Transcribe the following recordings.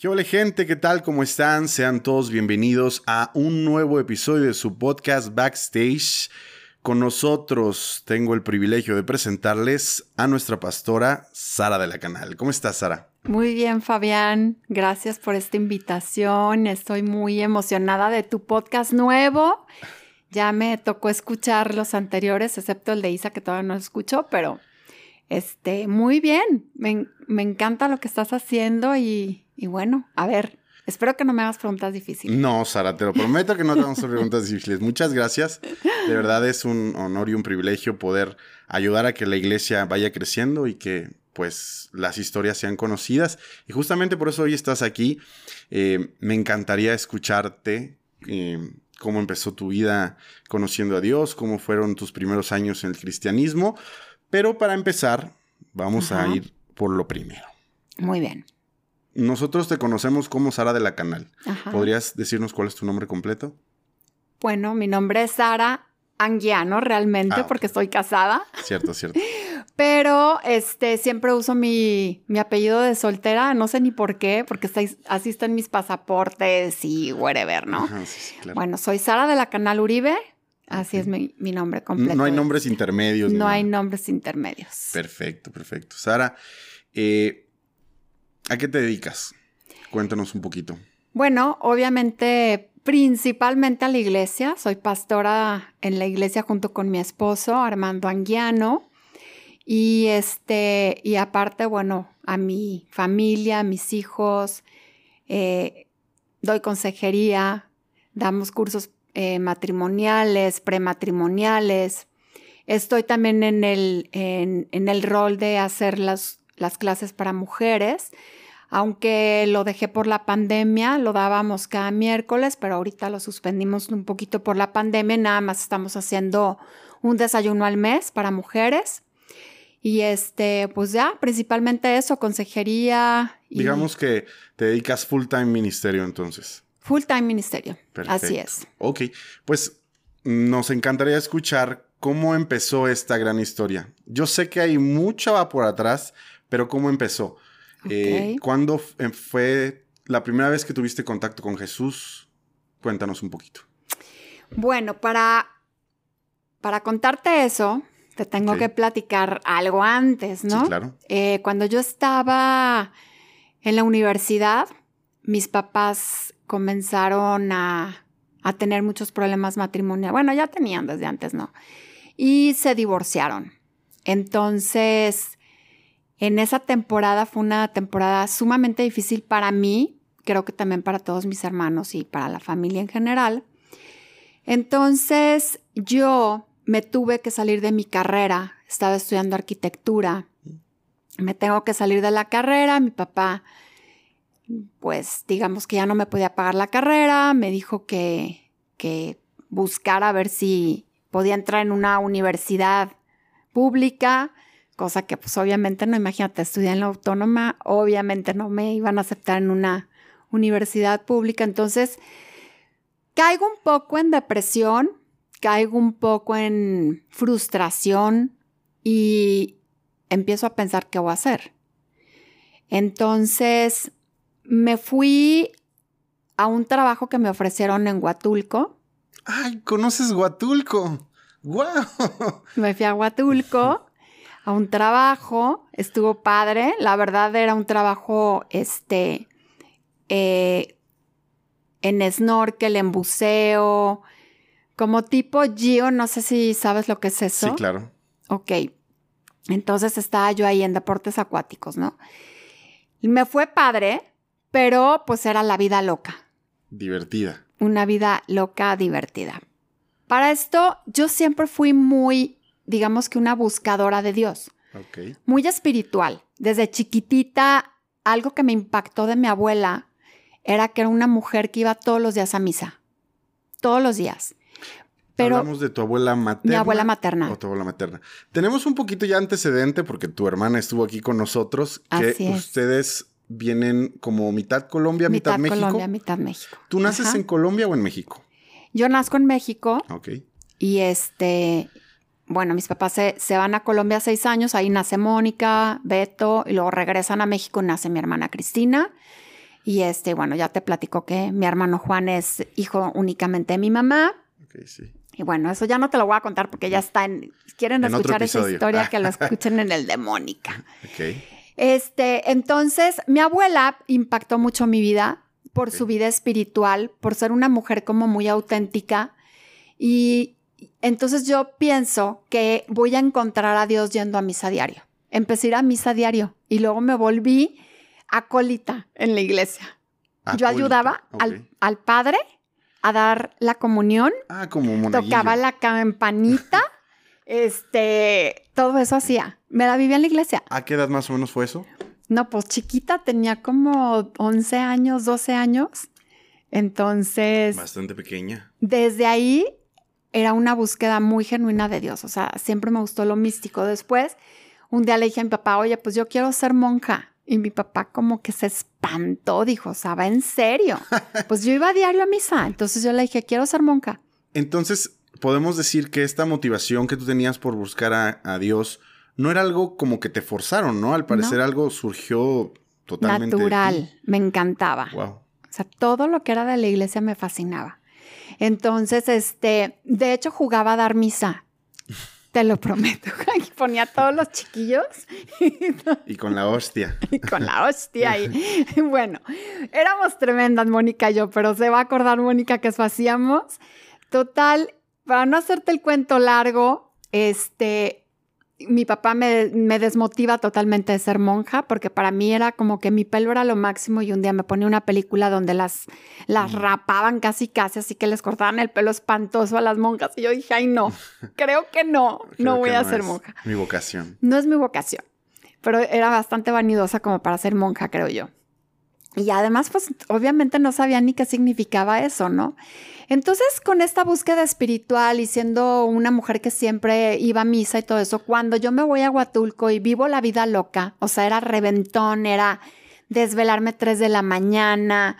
¿Qué hola gente? ¿Qué tal? ¿Cómo están? Sean todos bienvenidos a un nuevo episodio de su podcast Backstage. Con nosotros tengo el privilegio de presentarles a nuestra pastora Sara de la Canal. ¿Cómo estás, Sara? Muy bien, Fabián. Gracias por esta invitación. Estoy muy emocionada de tu podcast nuevo. Ya me tocó escuchar los anteriores, excepto el de Isa, que todavía no escucho, pero este, muy bien. Me encanta lo que estás haciendo y, y bueno, a ver, espero que no me hagas preguntas difíciles. No, Sara, te lo prometo que no te vamos a hacer preguntas difíciles. Muchas gracias. De verdad es un honor y un privilegio poder ayudar a que la iglesia vaya creciendo y que pues las historias sean conocidas. Y justamente por eso hoy estás aquí. Eh, me encantaría escucharte. Eh, cómo empezó tu vida conociendo a Dios, cómo fueron tus primeros años en el cristianismo. Pero para empezar, vamos a ir por lo primero. Muy bien. Nosotros te conocemos como Sara de la Canal. ¿Podrías decirnos cuál es tu nombre completo? Bueno, mi nombre es Sara Anguiano realmente Ah, porque estoy casada, Cierto, cierto. pero este siempre uso mi, mi apellido de soltera, no sé ni por qué, porque está- así están mis pasaportes y whatever, ¿no? Ajá, sí, sí, claro. Bueno, soy Sara de la Canal Uribe, así es mi, mi nombre completo. no hay es- nombres intermedios. ni No hay nombres intermedios. Perfecto, perfecto. Sara, eh, ¿a qué te dedicas? Cuéntanos un poquito. Bueno, obviamente, principalmente a la iglesia. Soy pastora en la iglesia junto con mi esposo, Armando Anguiano. Y este, y aparte, bueno, a mi familia, a mis hijos, eh, doy consejería, damos cursos eh, matrimoniales, prematrimoniales. Estoy también en el, en, el rol de hacer las, las clases para mujeres aunque lo dejé por la pandemia, lo dábamos cada miércoles, pero ahorita lo suspendimos un poquito por la pandemia, nada más estamos haciendo un desayuno al mes para mujeres. Y este, pues ya, principalmente eso, consejería y Digamos que te dedicas full time ministerio entonces. full time ministerio. Perfecto. Así es. Ok, pues nos encantaría escuchar cómo empezó esta gran historia. Yo sé que hay mucha va por atrás, pero ¿cómo empezó? Eh. ¿Cuándo eh, fue la primera vez que tuviste contacto con Jesús? Cuéntanos un poquito. Bueno, para, para contarte eso, te tengo que platicar algo antes, ¿no? Sí, claro. Eh, cuando yo estaba en la universidad, mis papás comenzaron a, a tener muchos problemas matrimoniales. Bueno, ya tenían desde antes, ¿no? Y se divorciaron. Entonces, en esa temporada fue una temporada sumamente difícil para mí, creo que también para todos mis hermanos y para la familia en general. Entonces, yo me tuve que salir de mi carrera, estaba estudiando arquitectura, me tengo que salir de la carrera, mi papá, pues digamos que ya no me podía pagar la carrera, me dijo que, que buscara ver si podía entrar en una universidad pública, cosa que pues obviamente no, imagínate, estudié en la autónoma, obviamente no me iban a aceptar en una universidad pública, entonces caigo un poco en depresión, caigo un poco en frustración y empiezo a pensar qué voy a hacer. Entonces me fui a un trabajo que me ofrecieron en Huatulco. ¡Ay, conoces Huatulco! ¡Guau! Me fui a Huatulco a un trabajo, estuvo padre, la verdad era un trabajo, este, eh, en snorkel, en buceo, como tipo Gio, no sé si sabes lo que es eso. Sí, claro. Ok. Entonces estaba yo ahí en deportes acuáticos, ¿no? Me fue padre, pero pues era la vida loca. Divertida. Una vida loca, divertida. Para esto, yo siempre fui muy, digamos que una buscadora de Dios, Ok. muy espiritual. Desde chiquitita algo que me impactó de mi abuela era que era una mujer que iba todos los días a misa. Todos los días. Pero Hablamos de tu abuela materna. Mi abuela materna. O tu abuela materna. Tenemos un poquito ya antecedente porque tu hermana estuvo aquí con nosotros. Que ustedes vienen como mitad Colombia, mitad, mitad México. Colombia, mitad México. ¿Tú naces en Colombia o en México? Yo nazco en México. Ok. Y este, bueno, mis papás se, se, van a Colombia seis años, ahí nace Mónica, Beto, y luego regresan a México, nace mi hermana Cristina. Y este, bueno, ya te platico que mi hermano Juan es hijo únicamente de mi mamá. Ok, sí. Y bueno, eso ya no te lo voy a contar porque ya está en. Quieren escuchar esa historia que lo escuchen en el de Mónica. Este, entonces, mi abuela impactó mucho mi vida por su vida espiritual, por ser una mujer como muy auténtica. Y entonces yo pienso que voy a encontrar a Dios yendo a misa diario. Empecé a ir a misa diario y luego me volví acólita en la iglesia. Yo ayudaba al, al, padre a dar la comunión. Ah, como Tocaba la campanita. este, todo eso hacía. Me la vivía en la iglesia. ¿A qué edad más o menos fue eso? No, pues chiquita, tenía como 11 años, 12 años. Entonces... Bastante pequeña. Desde ahí era una búsqueda muy genuina de Dios. O sea, siempre me gustó lo místico. Después, un día le dije a mi papá, oye, pues yo quiero ser monja. Y mi papá como que se espantó, dijo, o sea, va en serio. Pues yo iba a diario a misa. Entonces yo le dije, quiero ser monja. Entonces, podemos decir que esta motivación que tú tenías por buscar a Dios no era algo como que te forzaron, ¿no? Al parecer algo surgió totalmente. Natural, me encantaba. Wow. O sea, todo lo que era de la iglesia me fascinaba. Entonces, este, de hecho jugaba a dar misa. Te lo prometo. Y ponía a todos los chiquillos. Y con la hostia. Y con la hostia. Y, bueno, éramos tremendas, Mónica y yo, pero se va a acordar Mónica que eso hacíamos. Total, para no hacerte el cuento largo, este, mi papá me, desmotiva totalmente de ser monja porque para mí era como que mi pelo era lo máximo y un día me ponía una película donde las, las rapaban casi casi, así que les cortaban el pelo espantoso a las monjas y yo dije, ay no, creo que no, no voy a ser monja. Mi vocación. No es mi vocación, pero era bastante vanidosa como para ser monja, creo yo. Y además, pues obviamente no sabía ni qué significaba eso, ¿no? Entonces, con esta búsqueda espiritual y siendo una mujer que siempre iba a misa y todo eso, cuando yo me voy a Huatulco y vivo la vida loca, o sea, era reventón, era desvelarme tres de la mañana,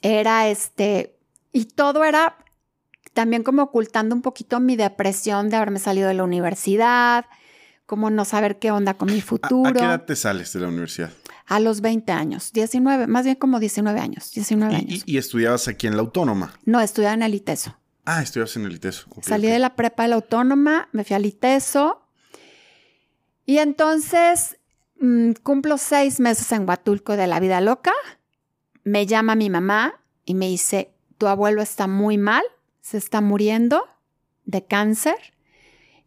era este, y todo era también como ocultando un poquito mi depresión de haberme salido de la universidad, como no saber qué onda con mi futuro. ¿A, qué edad te sales de la universidad? A los 20 años, 19, más bien como 19 años, 19 años. ¿Y, estudiabas aquí en la Autónoma? No, estudiaba en el ITESO. Ah, estudiabas en el ITESO. Salí de la prepa de la Autónoma, me fui al ITESO. Y entonces mm, cumplo seis meses en Huatulco de la vida loca. Me llama mi mamá y me dice, tu abuelo está muy mal, se está muriendo de cáncer.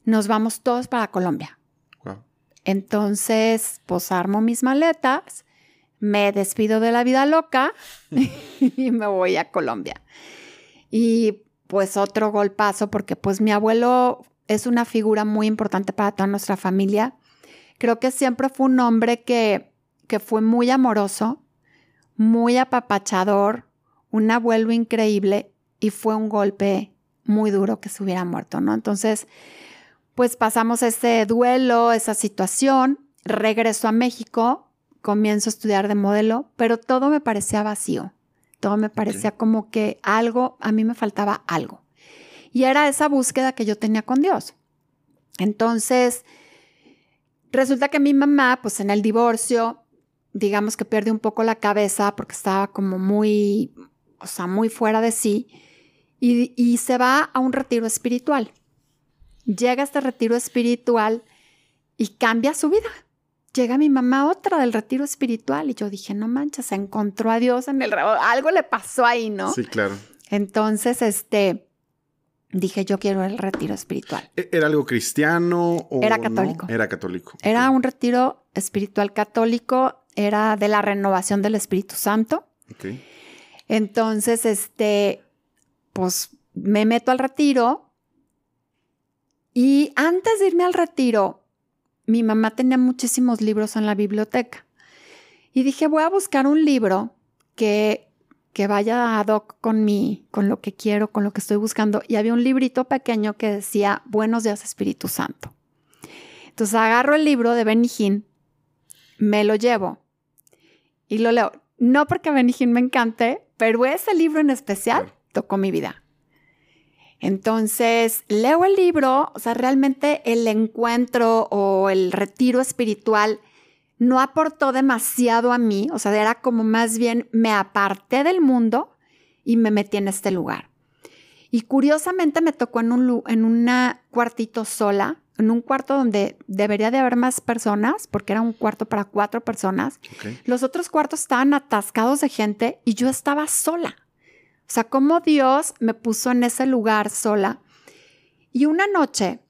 Nos vamos todos para Colombia. Entonces, pues armo mis maletas, me despido de la vida loca y me voy a Colombia. Y pues otro golpazo porque pues mi abuelo es una figura muy importante para toda nuestra familia. Creo que siempre fue un hombre que, que fue muy amoroso, muy apapachador, un abuelo increíble y fue un golpe muy duro que se hubiera muerto, ¿no? Entonces, pues pasamos ese duelo, esa situación, regreso a México, comienzo a estudiar de modelo, pero todo me parecía vacío, todo me parecía como que algo, a mí me faltaba algo. Y era esa búsqueda que yo tenía con Dios. Entonces, resulta que mi mamá, pues en el divorcio, digamos que pierde un poco la cabeza porque estaba como muy, o sea, muy fuera de sí, y, y se va a un retiro espiritual llega este retiro espiritual y cambia su vida. Llega mi mamá otra del retiro espiritual y yo dije, no manches, se encontró a Dios en el algo le pasó ahí, ¿no? Sí, claro. Entonces, este, dije, yo quiero el retiro espiritual. ¿E-, ¿Era algo cristiano o Era católico. Era católico. Era un retiro espiritual católico, era de la renovación del Espíritu Santo. Okay. Entonces, este, pues me meto al retiro y antes de irme al retiro, mi mamá tenía muchísimos libros en la biblioteca. Y dije, voy a buscar un libro que, que vaya ad hoc con mi, con lo que quiero, con lo que estoy buscando. Y había un librito pequeño que decía, Buenos días Espíritu Santo. Entonces agarro el libro de Benny Hinn, me lo llevo y lo leo. No porque Benny Hinn me encante, pero ese libro en especial tocó mi vida. Entonces, leo el libro, o sea, realmente el encuentro o el retiro espiritual no aportó demasiado a mí, o sea, era como más bien me aparté del mundo y me metí en este lugar. Y curiosamente me tocó en un en una cuartito sola, en un cuarto donde debería de haber más personas, porque era un cuarto para cuatro personas. Los otros cuartos estaban atascados de gente y yo estaba sola. O sea, cómo Dios me puso en ese lugar sola. Y una noche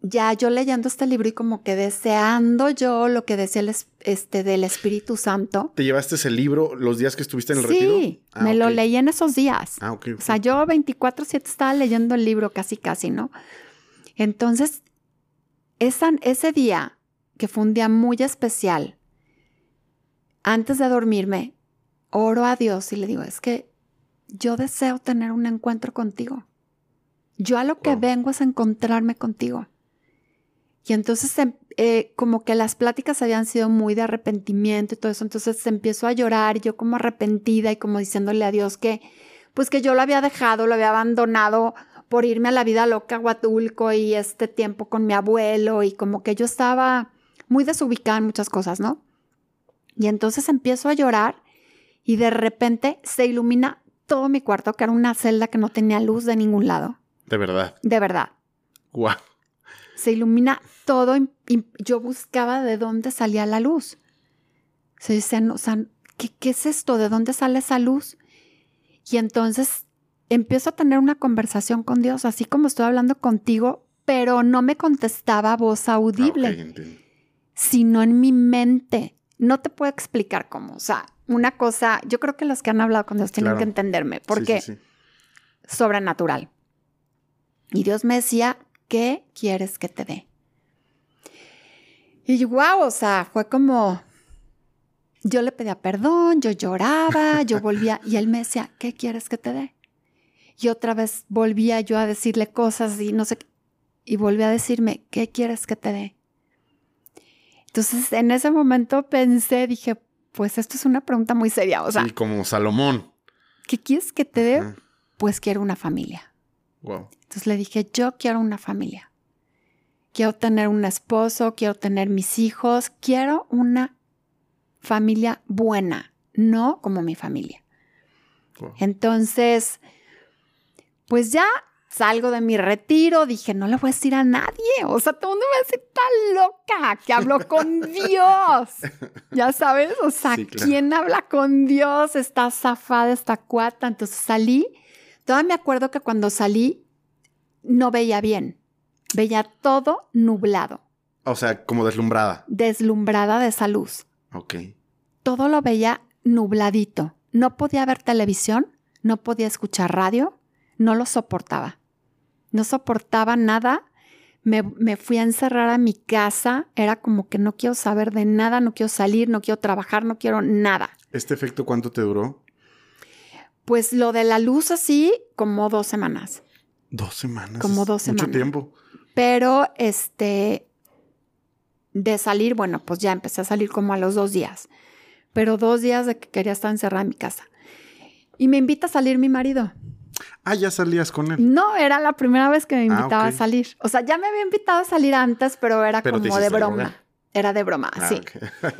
ya yo leyendo este libro y como que deseando yo lo que decía el, este, del Espíritu Santo. ¿Te llevaste ese libro los días que estuviste en el retiro? Sí, ah, me lo leí en esos días. Ah, ok. O sea, yo 24-7 estaba leyendo el libro casi, casi, ¿no? Entonces, esa, ese día, que fue un día muy especial, antes de dormirme, oro a Dios y le digo, es que yo deseo tener un encuentro contigo. Yo a lo que vengo es encontrarme contigo. Y entonces em, eh, como que las pláticas habían sido muy de arrepentimiento y todo eso, entonces se empezó a llorar yo como arrepentida y como diciéndole a Dios que pues que yo lo había dejado, lo había abandonado por irme a la vida loca a Huatulco y este tiempo con mi abuelo y como que yo estaba muy desubicada en muchas cosas, ¿no? Y entonces empiezo a llorar y de repente se ilumina todo mi cuarto, que era una celda que no tenía luz de ningún lado. De verdad. De verdad. Guau se ilumina todo y, yo buscaba de dónde salía la luz. Se dicen, o sea, ¿qué, ¿qué es esto? ¿De dónde sale esa luz? Y entonces empiezo a tener una conversación con Dios, así como estoy hablando contigo, pero no me contestaba voz audible, sino en mi mente. No te puedo explicar cómo. O sea, una cosa, yo creo que los que han hablado con Dios tienen que entenderme, porque sobrenatural. Y Dios me decía, ¿qué quieres que te dé? Y wow, o sea, fue como, yo le pedía perdón, yo lloraba, yo volvía y él me decía, ¿qué quieres que te dé? Y otra vez volvía yo a decirle cosas y no sé, y volvía a decirme, ¿qué quieres que te dé? Entonces, en ese momento pensé, dije, pues esto es una pregunta muy seria, o sea. Sí, como Salomón. ¿Qué quieres que te dé? Pues quiero una familia. Entonces le dije, yo quiero una familia. Quiero tener un esposo, quiero tener mis hijos, quiero una familia buena, no como mi familia. Entonces, pues ya salgo de mi retiro, dije, no le voy a decir a nadie. O sea, todo el mundo me dice, está loca, que hablo con Dios. Ya sabes, o sea, ¿quién habla con Dios? Está zafada, está cuata. Entonces salí Todavía me acuerdo que cuando salí no veía bien. Veía todo nublado. O sea, como deslumbrada. Deslumbrada de esa luz. Ok. Todo lo veía nubladito. No podía ver televisión, no podía escuchar radio, no lo soportaba. No soportaba nada. Me, me, fui a encerrar a mi casa. Era como que no quiero saber de nada, no quiero salir, no quiero trabajar, no quiero nada. ¿Este efecto cuánto te duró? Pues lo de la luz así, como dos semanas. Dos semanas. Como dos semanas. Mucho tiempo. Pero este, de salir, bueno, pues ya empecé a salir como a los dos días. Pero dos días de que quería estar encerrada en mi casa. Y me invita a salir mi marido. Ah, ya salías con él. No, era la primera vez que me ah, invitaba a salir. O sea, ya me había invitado a salir antes, pero era como de broma. Era de broma, ah, sí.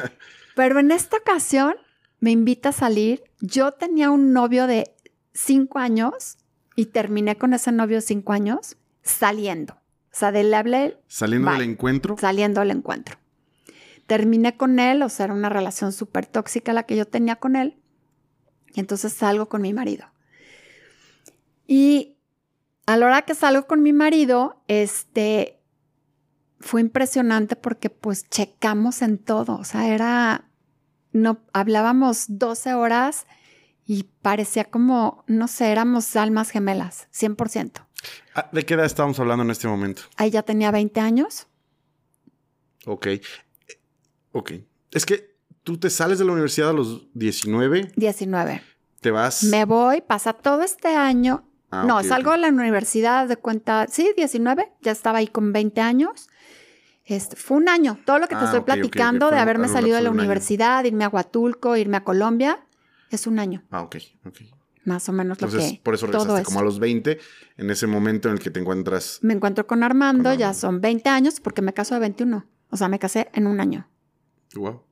pero en esta ocasión me invita a salir. Yo tenía un novio de cinco años y terminé con ese novio de cinco años saliendo. O sea, de le hablé. ¿Saliendo del encuentro? Saliendo del encuentro. Terminé con él, o sea, era una relación súper tóxica la que yo tenía con él. Y entonces salgo con mi marido. Y a la hora que salgo con mi marido, este, fue impresionante porque pues checamos en todo. O sea, era no hablábamos 12 horas y parecía como, no sé, éramos almas gemelas, 100%. Ah, ¿De qué edad estábamos hablando en este momento? Ahí ya tenía 20 años. Ok. Ok. Es que tú te sales de la universidad a los 19. 19. Te vas. Me voy, pasa todo este año. Ah, no, ok, salgo ok. de la universidad de cuenta, sí, 19, ya estaba ahí con 20 años. Este, fue un año, todo lo que te Ah, estoy platicando de haberme salido de la universidad, irme a Huatulco, irme a Colombia, es un año, Ah, ok, ok. más o menos lo Entonces, que por eso todo regresaste es. como a los 20, en ese momento en el que te encuentras. Me encuentro con Armando, Con ya son 20 años porque me caso de 21. O sea, me casé en un año. Wow.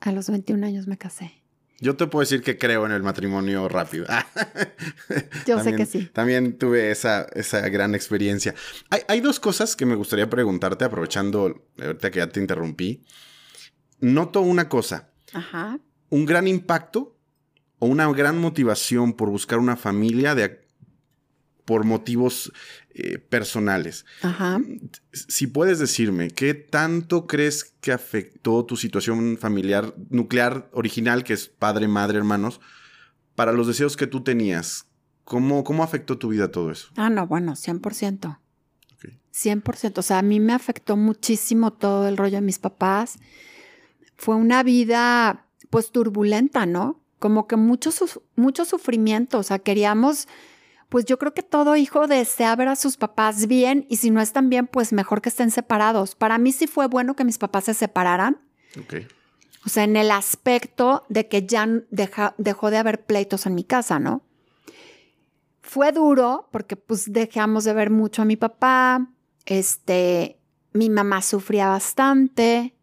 A los 21 años me casé. Yo te puedo decir que creo en el matrimonio rápido. Yo sé que sí. También tuve esa, esa gran experiencia. Hay, hay dos cosas que me gustaría preguntarte, aprovechando ahorita que ya te interrumpí. Noto una cosa, Ajá. un gran impacto o una gran motivación por buscar una familia de, por motivos eh, personales. Ajá. Si puedes decirme, ¿qué tanto crees que afectó tu situación familiar nuclear original, que es padre, madre, hermanos, para los deseos que tú tenías? ¿Cómo, cómo afectó tu vida todo eso? Ah, no, bueno, 100%. Ok. 100%. O sea, a mí me afectó muchísimo todo el rollo de mis papás. Fue una vida, pues, turbulenta, ¿no? Como que mucho, mucho sufrimiento. O sea, queríamos, pues yo creo que todo hijo desea ver a sus papás bien y si no están bien, pues mejor que estén separados. Para mí sí fue bueno que mis papás se separaran. Ok. O sea, en el aspecto de que ya deja- dejó de haber pleitos en mi casa, ¿no? Fue duro porque pues dejamos de ver mucho a mi papá, este, mi mamá sufría bastante,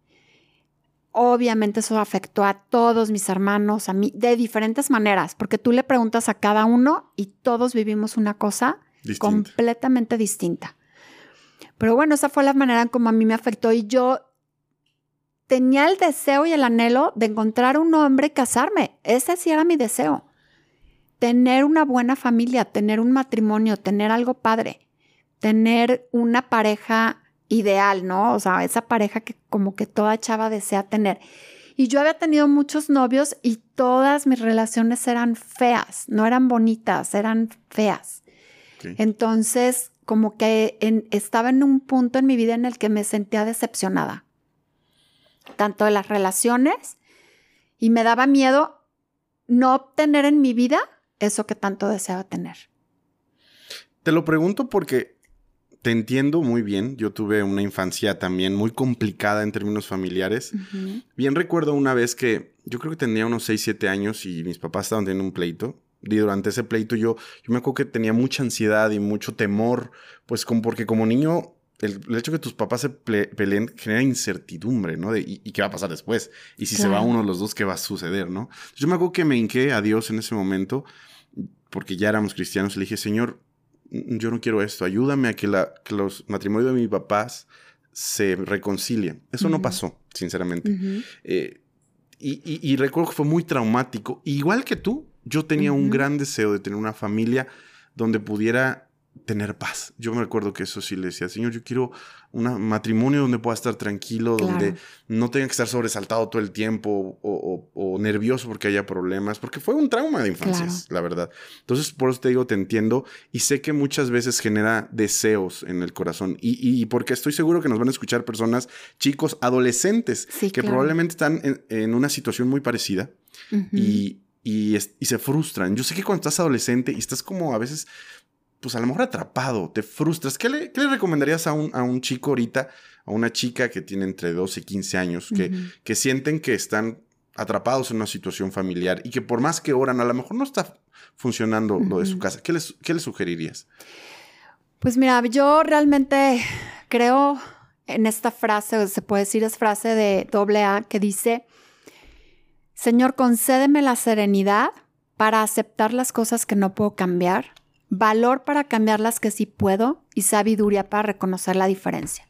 obviamente eso afectó a todos mis hermanos, a mí, de diferentes maneras, porque tú le preguntas a cada uno y todos vivimos una cosa completamente distinta. Pero bueno, esa fue la manera en como a mí me afectó y yo tenía el deseo y el anhelo de encontrar un hombre y casarme. Ese sí era mi deseo. Tener una buena familia, tener un matrimonio, tener algo padre, tener una pareja ideal, ¿no? O sea, esa pareja que como que toda chava desea tener. Y yo había tenido muchos novios y todas mis relaciones eran feas, no eran bonitas, eran feas. Entonces, como que en- estaba en un punto en mi vida en el que me sentía decepcionada, tanto de las relaciones, y me daba miedo no obtener en mi vida eso que tanto deseaba tener. Te lo pregunto porque te entiendo muy bien. Yo tuve una infancia también muy complicada en términos familiares. Bien recuerdo una vez que yo creo que tenía unos 6, 7 años y mis papás estaban teniendo un pleito. Y durante ese pleito yo, yo me acuerdo que tenía mucha ansiedad y mucho temor, pues como porque como niño el, el hecho de que tus papás se peleen genera incertidumbre, ¿no? De, y, y qué va a pasar después? Y si se va uno de los dos, ¿qué va a suceder, no? Yo me acuerdo que me hinqué a Dios en ese momento, porque ya éramos cristianos, y le dije, Señor, yo no quiero esto, ayúdame a que, la, que los matrimonios de mis papás se reconcilien. Eso no pasó, sinceramente. Eh, y, y- y recuerdo que fue muy traumático. Igual que tú, yo tenía un gran deseo de tener una familia donde pudiera tener paz. Yo me recuerdo que eso sí le decía, Señor, yo quiero un matrimonio donde pueda estar tranquilo, donde no tenga que estar sobresaltado todo el tiempo o, o- o nervioso porque haya problemas, porque fue un trauma de infancia, Claro. la verdad. Entonces, por eso te digo, te entiendo y sé que muchas veces genera deseos en el corazón y, y porque estoy seguro que nos van a escuchar personas, chicos, adolescentes, Sí, que claro. probablemente están en, en una situación muy parecida y, y, es- y se frustran. Yo sé que cuando estás adolescente y estás como a veces, pues a lo mejor atrapado, te frustras. ¿Qué le, qué le recomendarías a un, a un chico ahorita, a una chica que tiene entre 12 y 15 años, que, que sienten que están atrapados en una situación familiar y que por más que oran, a lo mejor no está funcionando lo de su casa? ¿Qué les, qué les sugerirías? Pues mira, yo realmente creo en esta frase, o se puede decir es frase de doble A, que dice, Señor, concédeme la serenidad para aceptar las cosas que no puedo cambiar, valor para cambiar las que sí puedo y sabiduría para reconocer la diferencia.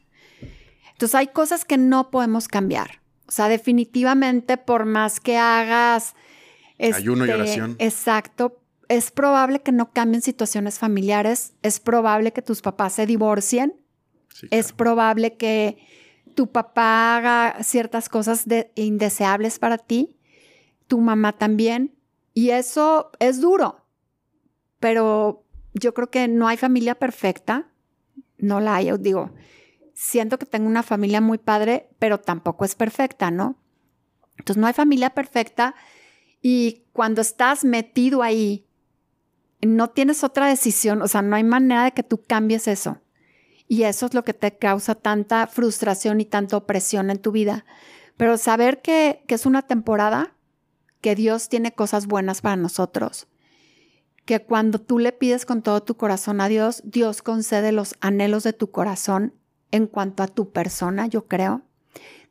Entonces hay cosas que no podemos cambiar. O sea, definitivamente por más que hagas... Ayuno y este, oración. Exacto. Es probable que no cambien situaciones familiares. Es probable que tus papás se divorcien. Sí, Es probable que tu papá haga ciertas cosas de- indeseables para ti. Tu mamá también. Y eso es duro. Pero yo creo que no hay familia perfecta. No la hay. Yo digo, siento que tengo una familia muy padre, pero tampoco es perfecta, ¿no? Entonces no hay familia perfecta y cuando estás metido ahí, no tienes otra decisión, o sea, no hay manera de que tú cambies eso. Y eso es lo que te causa tanta frustración y tanta opresión en tu vida. Pero saber que, que es una temporada, que Dios tiene cosas buenas para nosotros, que cuando tú le pides con todo tu corazón a Dios, Dios concede los anhelos de tu corazón en cuanto a tu persona, yo creo.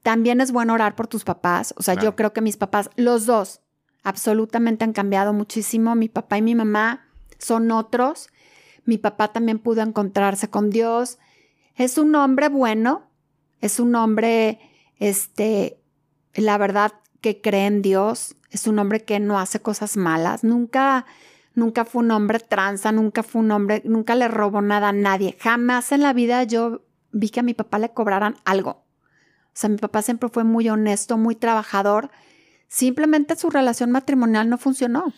También es bueno orar por tus papás. O sea, yo creo que mis papás, los dos, absolutamente han cambiado muchísimo. Mi papá y mi mamá son otros. Mi papá también pudo encontrarse con Dios. Es un hombre bueno, es un hombre, este, la verdad que cree en Dios, es un hombre que no hace cosas malas, nunca, nunca fue un hombre tranza, nunca fue un hombre, nunca le robó nada a nadie. Jamás en la vida yo vi que a mi papá le cobraran algo. O sea, mi papá siempre fue muy honesto, muy trabajador. Simplemente su relación matrimonial no funcionó.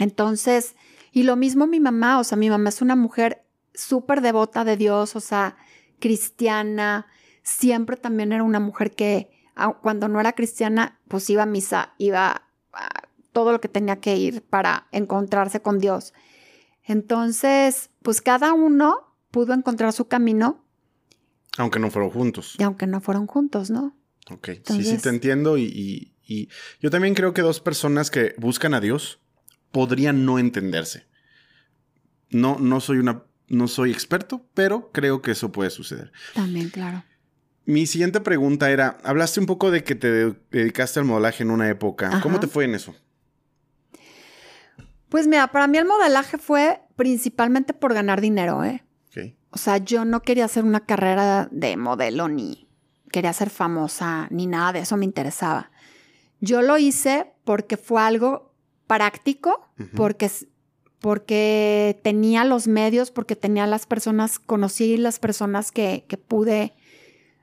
Entonces, y lo mismo mi mamá, o sea, mi mamá es una mujer súper devota de Dios, o sea, cristiana. Siempre también era una mujer que cuando no era cristiana, pues iba a misa, iba a todo lo que tenía que ir para encontrarse con Dios. Entonces, pues cada uno pudo encontrar su camino aunque no fueron juntos. Y aunque no fueron juntos, ¿no? Ok, sí, sí, te entiendo. Y, yo también creo que dos personas que buscan a Dios podrían no entenderse. No, no soy una, no soy experto, pero creo que eso puede suceder. También, claro. Mi siguiente pregunta era, hablaste un poco de que te dedicaste al modelaje en una época. ¿Cómo te fue en eso? Pues mira, para mí el modelaje fue principalmente por ganar dinero, ¿eh? O sea, yo no quería hacer una carrera de modelo ni quería ser famosa ni nada de eso me interesaba. Yo lo hice porque fue algo práctico, porque, porque tenía los medios, porque tenía las personas, conocí las personas que, que pude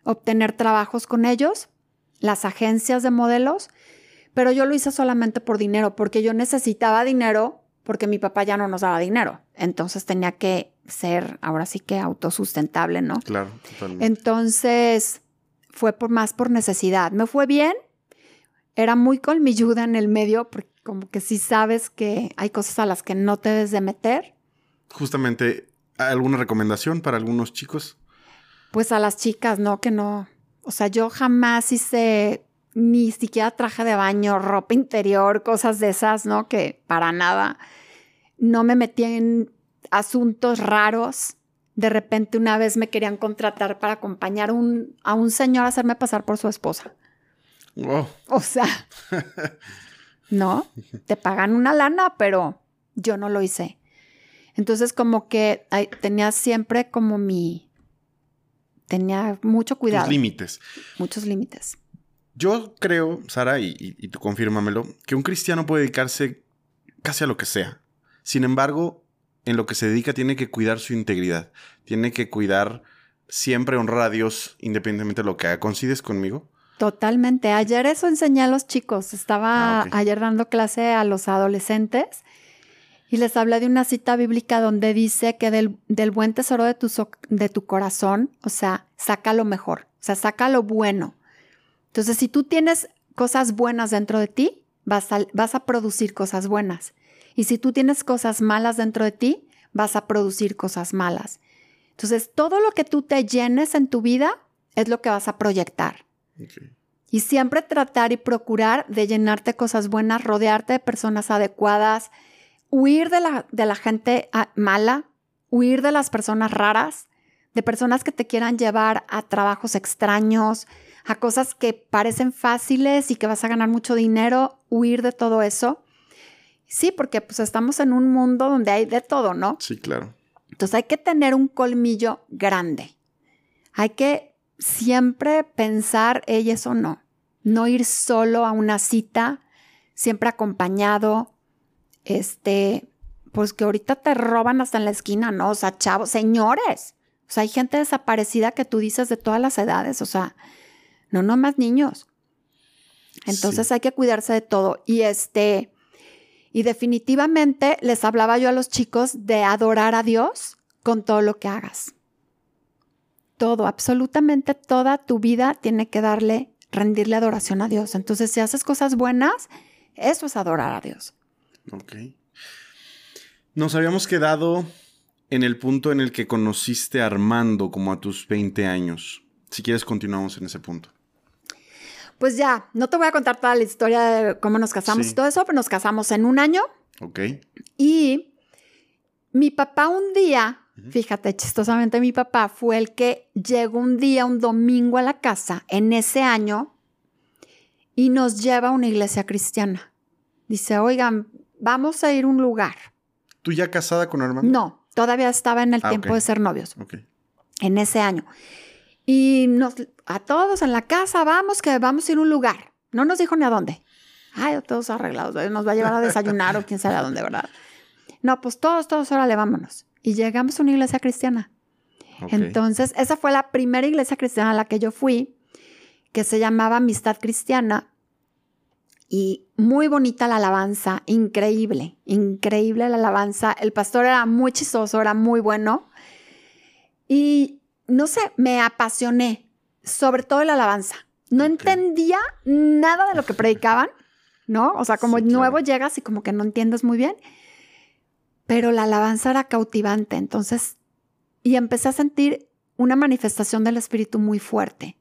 obtener trabajos con ellos, las agencias de modelos, pero yo lo hice solamente por dinero, porque yo necesitaba dinero porque mi papá ya no nos daba dinero. Entonces tenía que ser ahora sí que autosustentable, ¿no? Claro, totalmente. Entonces fue por más por necesidad. Me fue bien. Era muy colmilluda en el medio, porque como que sí sabes que hay cosas a las que no te debes de meter. Justamente, ¿alguna recomendación para algunos chicos? Pues a las chicas, ¿no? Que no. O sea, yo jamás hice ni siquiera traje de baño, ropa interior, cosas de esas, ¿no? Que para nada. No me metí en asuntos raros. De repente una vez me querían contratar para acompañar un, a un señor a hacerme pasar por su esposa. O sea, no, te pagan una lana, pero yo no lo hice. Entonces como que tenía siempre como mi... Tenía mucho cuidado. límites. Muchos límites. Yo creo, Sara, y, y, tú confírmamelo, que un cristiano puede dedicarse casi a lo que sea. Sin embargo, en lo que se dedica tiene que cuidar su integridad. Tiene que cuidar siempre honrar a Dios independientemente de lo que haga. ¿Coincides conmigo? Totalmente. Ayer eso enseñé a los chicos. Estaba ah, ayer dando clase a los adolescentes y les hablé de una cita bíblica donde dice que del, del buen tesoro de tu, de tu corazón, o sea, saca lo mejor, o sea, saca lo bueno. Entonces, si tú tienes cosas buenas dentro de ti, vas a, vas a producir cosas buenas. Y si tú tienes cosas malas dentro de ti, vas a producir cosas malas. Entonces, todo lo que tú te llenes en tu vida es lo que vas a proyectar. Y siempre tratar y procurar de llenarte cosas buenas, rodearte de personas adecuadas, huir de la, de la gente ah, mala, huir de las personas raras, de personas que te quieran llevar a trabajos extraños, a cosas que parecen fáciles y que vas a ganar mucho dinero, huir de todo eso. Sí, porque pues estamos en un mundo donde hay de todo, ¿no? Sí, claro. Entonces hay que tener un colmillo grande. Hay que siempre pensar, ella eso no. No ir solo a una cita, siempre acompañado. Este, pues que ahorita te roban hasta en la esquina, ¿no? O sea, chavos, señores. O sea, hay gente desaparecida que tú dices de todas las edades. O sea, no, no más niños. Entonces hay que cuidarse de todo. Y este, y definitivamente les hablaba yo a los chicos de adorar a Dios con todo lo que hagas. Todo, absolutamente toda tu vida tiene que darle rendirle adoración a Dios. Entonces, si haces cosas buenas, eso es adorar a Dios. Ok. Nos habíamos quedado en el punto en el que conociste a Armando como a tus 20 años. Si quieres, continuamos en ese punto. Pues ya, no te voy a contar toda la historia de cómo nos casamos y todo eso, pero nos casamos en un año. Ok. Y mi papá un día, fíjate, chistosamente mi papá fue el que llegó un día, un domingo a la casa en ese año y nos lleva a una iglesia cristiana. Dice, oigan, vamos a ir a un lugar. ¿Tú ya casada con Armando? No, todavía estaba en el Ah, tiempo de ser novios, Ok. en ese año. Y nos, a todos en la casa, vamos, que vamos a ir a un lugar. No nos dijo ni a dónde. Ay, todos arreglados, nos va a llevar a desayunar o quién sabe a dónde, ¿verdad? No, pues todos, todos, órale, vámonos. Y llegamos a una iglesia cristiana. Entonces, esa fue la primera iglesia cristiana a la que yo fui, que se llamaba Amistad Cristiana. Y muy bonita la alabanza, increíble, increíble la alabanza. El pastor era muy chistoso, era muy bueno. Y no sé, me apasioné, sobre todo la alabanza. No entendía nada de lo que predicaban, ¿no? O sea, como Sí, claro. nuevo llegas y como que no entiendes muy bien. Pero la alabanza era cautivante, entonces, y empecé a sentir una manifestación del Espíritu muy fuerte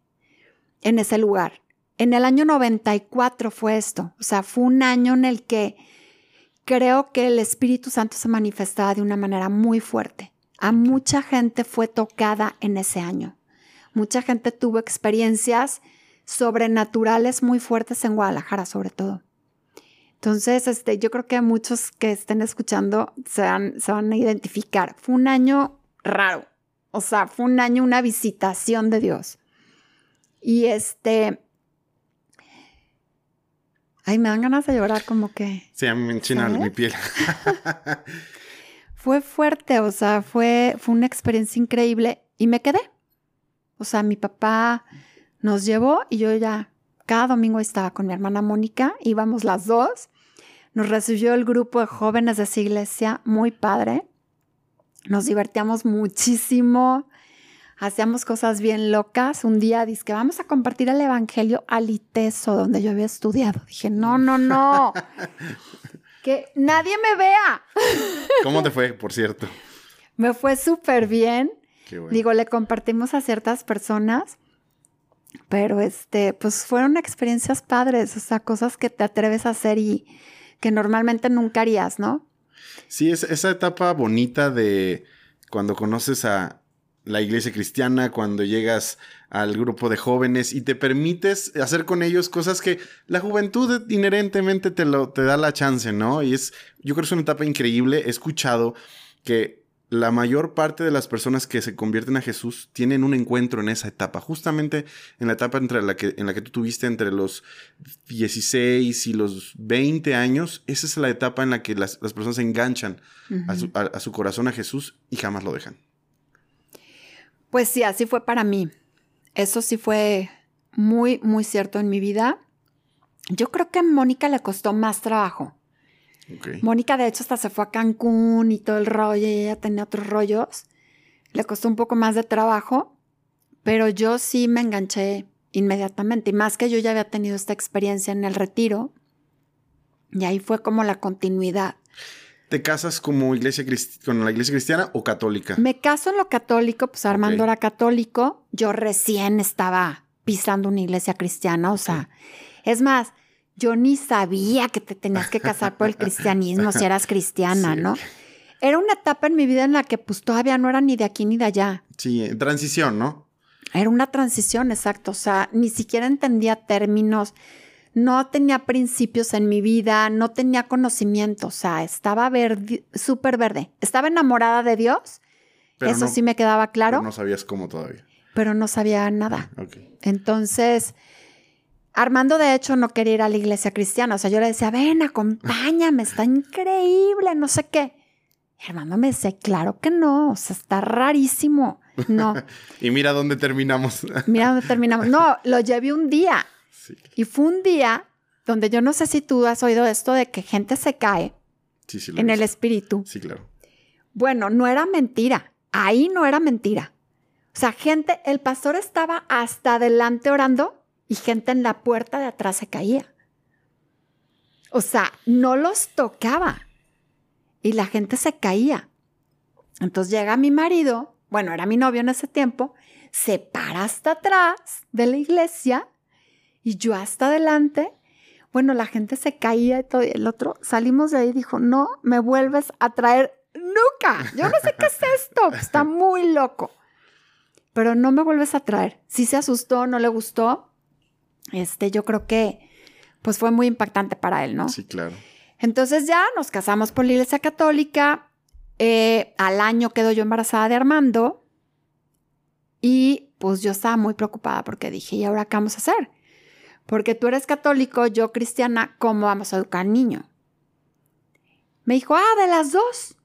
en ese lugar. En el año 94 fue esto, o sea, fue un año en el que creo que el Espíritu Santo se manifestaba de una manera muy fuerte. A mucha gente fue tocada en ese año. Mucha gente tuvo experiencias sobrenaturales muy fuertes en Guadalajara, sobre todo. Entonces, este, yo creo que muchos que estén escuchando se van, se van a identificar. Fue un año raro. O sea, fue un año, una visitación de Dios. Y este. Ay, me dan ganas de llorar, como que. Sí, me enchina mi piel. Fue fuerte, o sea, fue, fue una experiencia increíble y me quedé. O sea, mi papá nos llevó y yo ya cada domingo estaba con mi hermana Mónica, íbamos las dos. Nos recibió el grupo de jóvenes de esa iglesia, muy padre. Nos divertíamos muchísimo, hacíamos cosas bien locas. Un día dije, vamos a compartir el evangelio al ITESO, donde yo había estudiado. Dije, no, no, no, que nadie me vea. ¿Cómo te fue, por cierto? Me fue súper bien. Qué bueno. Digo, le compartimos a ciertas personas, pero este, pues fueron experiencias padres, o sea, cosas que te atreves a hacer y que normalmente nunca harías, ¿no? Sí, es esa etapa bonita de cuando conoces a la iglesia cristiana, cuando llegas al grupo de jóvenes y te permites hacer con ellos cosas que la juventud inherentemente te, lo, te da la chance, ¿no? Y es, yo creo que es una etapa increíble. He escuchado que la mayor parte de las personas que se convierten a Jesús tienen un encuentro en esa etapa, justamente en la etapa entre la que, en la que tú tuviste entre los 16 y los 20 años, esa es la etapa en la que las, las personas se enganchan a, su, a- a su corazón a Jesús y jamás lo dejan. Pues sí, así fue para mí. Eso sí fue muy, muy cierto en mi vida. Yo creo que a Mónica le costó más trabajo. Mónica, de hecho, hasta se fue a Cancún y todo el rollo, y ella tenía otros rollos. Le costó un poco más de trabajo, pero yo sí me enganché inmediatamente. Y más que yo ya había tenido esta experiencia en el retiro, y ahí fue como la continuidad. ¿Te casas como iglesia con la iglesia cristiana o católica? Me caso en lo católico, pues Armando era católico, yo recién estaba pisando una iglesia cristiana, o sea, es más, yo ni sabía que te tenías que casar por el cristianismo si eras cristiana, Sí, ¿no? Era una etapa en mi vida en la que pues todavía no era ni de aquí ni de allá. Sí, en transición, ¿no? Era una transición, exacto. O sea, ni siquiera entendía términos, no tenía principios en mi vida, no tenía conocimiento. O sea, estaba verde, súper verde. Estaba enamorada de Dios. Pero Eso no- sí me quedaba claro, pero no sabías cómo todavía. pero no sabía nada. Ok. Entonces, Armando de hecho no quería ir a la iglesia cristiana. O sea, yo le decía, ven, acompáñame, está increíble, no sé qué. Y Armando me decía, claro que no, o sea, está rarísimo. No, Y mira dónde terminamos. mira dónde terminamos. No, lo llevé un día. Sí, Y fue un día donde yo no sé si tú has oído esto de que gente se cae sí, sí. en el espíritu. Sí, claro. Bueno, no era mentira. Ahí no era mentira. O sea, gente, el pastor estaba hasta adelante orando y gente en la puerta de atrás se caía. O sea, no los tocaba y la gente se caía. Entonces llega mi marido, bueno, era mi novio en ese tiempo, se para hasta atrás de la iglesia y yo hasta adelante. Bueno, la gente se caía y todo. Y el otro salimos de ahí y dijo, no me vuelves a traer nunca. Yo no sé qué es esto. Está muy loco. Pero no me vuelves a traer. Si se asustó, no le gustó. Este, yo creo que pues fue muy impactante para él, ¿no? Sí, claro. Entonces ya nos casamos por la iglesia católica. Eh, al año quedo yo embarazada de Armando. Y pues yo estaba muy preocupada porque dije, ¿y ahora qué vamos a hacer? Porque tú eres católico, yo cristiana, ¿cómo vamos a educar al niño? Me dijo, ah, de las dos.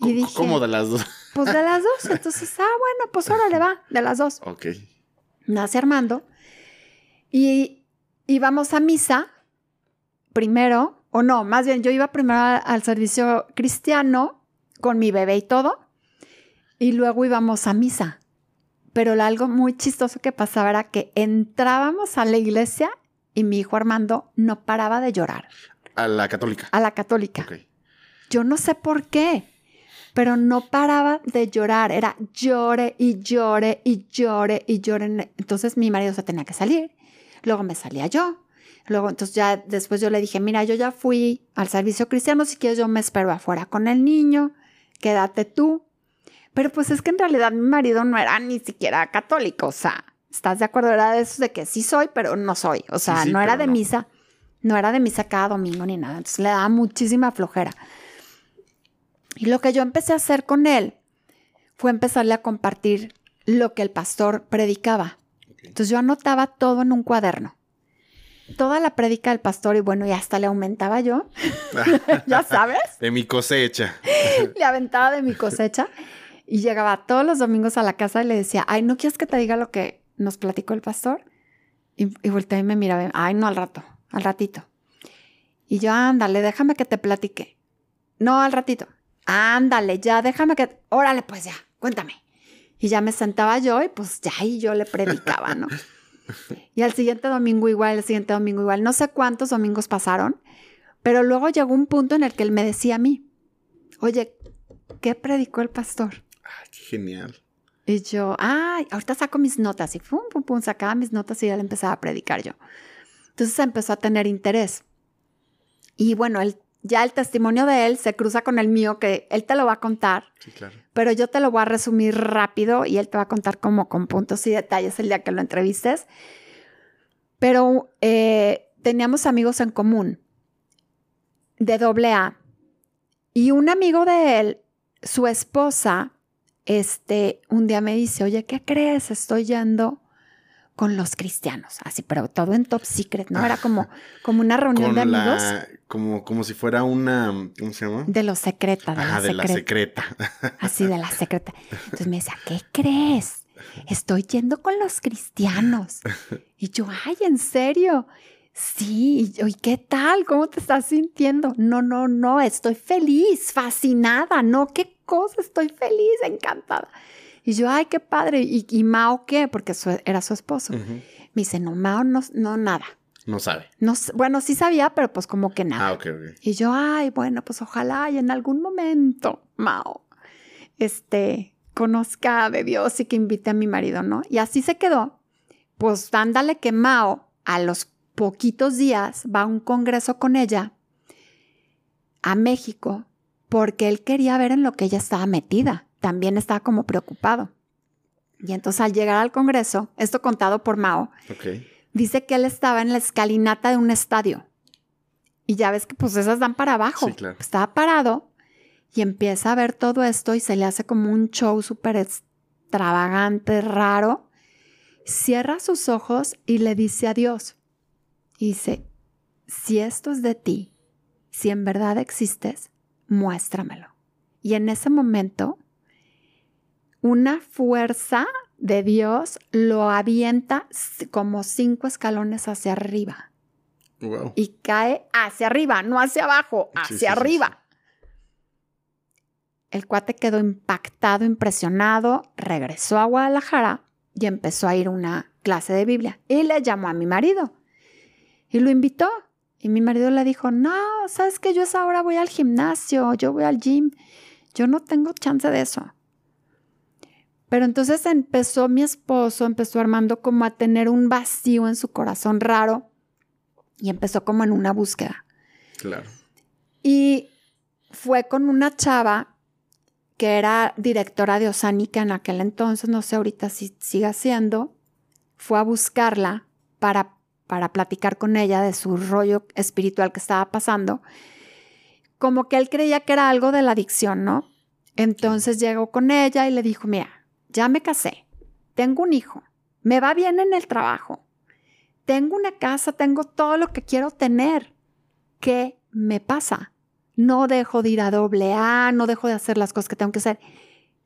Y dije, ¿cómo de las dos? Pues de las dos. Entonces, ah, bueno, pues ahora le va, de las dos. Ok. Nace Armando. Y íbamos a misa primero, o no, más bien yo iba primero al servicio cristiano con mi bebé y todo, y luego íbamos a misa pero algo muy chistoso que pasaba era que entrábamos a la iglesia y mi hijo Armando no paraba de llorar. A la católica. A la católica. Yo no sé por qué, pero no paraba de llorar. Era llore y llore y llore y llore. Entonces mi marido se tenía que salir. Luego me salía yo. Luego, entonces ya después yo le dije, mira, yo ya fui al servicio cristiano, si quieres yo me espero afuera con el niño, quédate tú. Pero pues es que en realidad mi marido no era ni siquiera católico, o sea, ¿estás de acuerdo? Era de eso de que sí soy, pero no soy. O sea, no era de misa, no era de misa cada domingo ni nada. Entonces le daba muchísima flojera. Y lo que yo empecé a hacer con él fue empezarle a compartir lo que el pastor predicaba. Entonces yo anotaba todo en un cuaderno. Toda la predica del pastor y bueno, y hasta le aumentaba yo. ya sabes. De mi cosecha. le aventaba de mi cosecha. Y llegaba todos los domingos a la casa y le decía, ay, ¿no quieres que te diga lo que nos platicó el pastor? Y, y volteé y me miraba, ay, no, al rato, al ratito. Y yo, ándale, déjame que te platique. No, al ratito. Ándale, ya, déjame que... Órale, pues ya, cuéntame. Y ya me sentaba yo y pues ya y yo le predicaba, ¿no? Y al siguiente domingo igual, el siguiente domingo igual. No sé cuántos domingos pasaron, pero luego llegó un punto en el que él me decía a mí, oye, ¿qué predicó el pastor? Ay, qué genial. Y yo, ay, ahorita saco mis notas y pum, pum, pum, sacaba mis notas y ya le empezaba a predicar yo. Entonces empezó a tener interés. Y bueno, él, ya el testimonio de él se cruza con el mío, que él te lo va a contar. Sí, claro. Pero yo te lo voy a resumir rápido y él te va a contar como con puntos y detalles el día que lo entrevistes. Pero eh, teníamos amigos en común de doble A. Y un amigo de él, su esposa, este, un día me dice, oye, ¿qué crees? Estoy yendo con los cristianos, así, pero todo en top secret, ¿no? Era como, como una reunión de amigos. como, como si fuera una, ¿cómo se llama? De lo secreta, de, la, de la secreta. Así, de la secreta. Entonces me decía, ¿qué crees? Estoy yendo con los cristianos. Y yo, ay, ¿en serio? Sí, ¿y qué tal? ¿Cómo te estás sintiendo? No, no, no, estoy feliz, fascinada, no, qué cosa, estoy feliz, encantada. Y yo, ay, qué padre. ¿Y, Mao qué? Porque era su esposo. Me dice, no, Mao no, no nada. No sabe. No, bueno, sí sabía, pero pues como que nada. Ah, ok, ok. Y yo, ay, bueno, pues ojalá y en algún momento Mao, este, conozca de Dios y que invite a mi marido, ¿no? Y así se quedó. Pues dándole que Mao a los poquitos días va a un congreso con ella a México porque él quería ver en lo que ella estaba metida. También estaba como preocupado. Y entonces al llegar al congreso, esto contado por Mao, dice que él estaba en la escalinata de un estadio. Y ya ves que pues esas dan para abajo. Estaba parado y empieza a ver todo esto y se le hace como un show súper extravagante, raro. Cierra sus ojos y le dice adiós dice, si esto es de ti, si en verdad existes, muéstramelo. Y en ese momento, una fuerza de Dios lo avienta como cinco escalones hacia arriba. Y cae hacia arriba, no hacia abajo, hacia arriba. El cuate quedó impactado, impresionado, regresó a Guadalajara y empezó a ir una, clase de Biblia. Y le llamó a mi marido y lo invitó. Y mi marido le dijo, no, sabes que yo esa hora voy al gimnasio, yo voy al gym, yo no tengo chance de eso. Pero entonces empezó mi esposo, empezó Armando como a tener un vacío en su corazón raro y empezó como en una búsqueda. Claro. Y fue con una chava que era directora de Osánica en aquel entonces, no sé ahorita si sigue siendo, fue a buscarla para, para platicar con ella de su rollo espiritual que estaba pasando. Como que él creía que era algo de la adicción, ¿no? Entonces llegó con ella y le dijo, mira, ya me casé, tengo un hijo, me va bien en el trabajo, tengo una casa, tengo todo lo que quiero tener. ¿Qué me pasa? No dejo de ir a doble A, no dejo de hacer las cosas que tengo que hacer.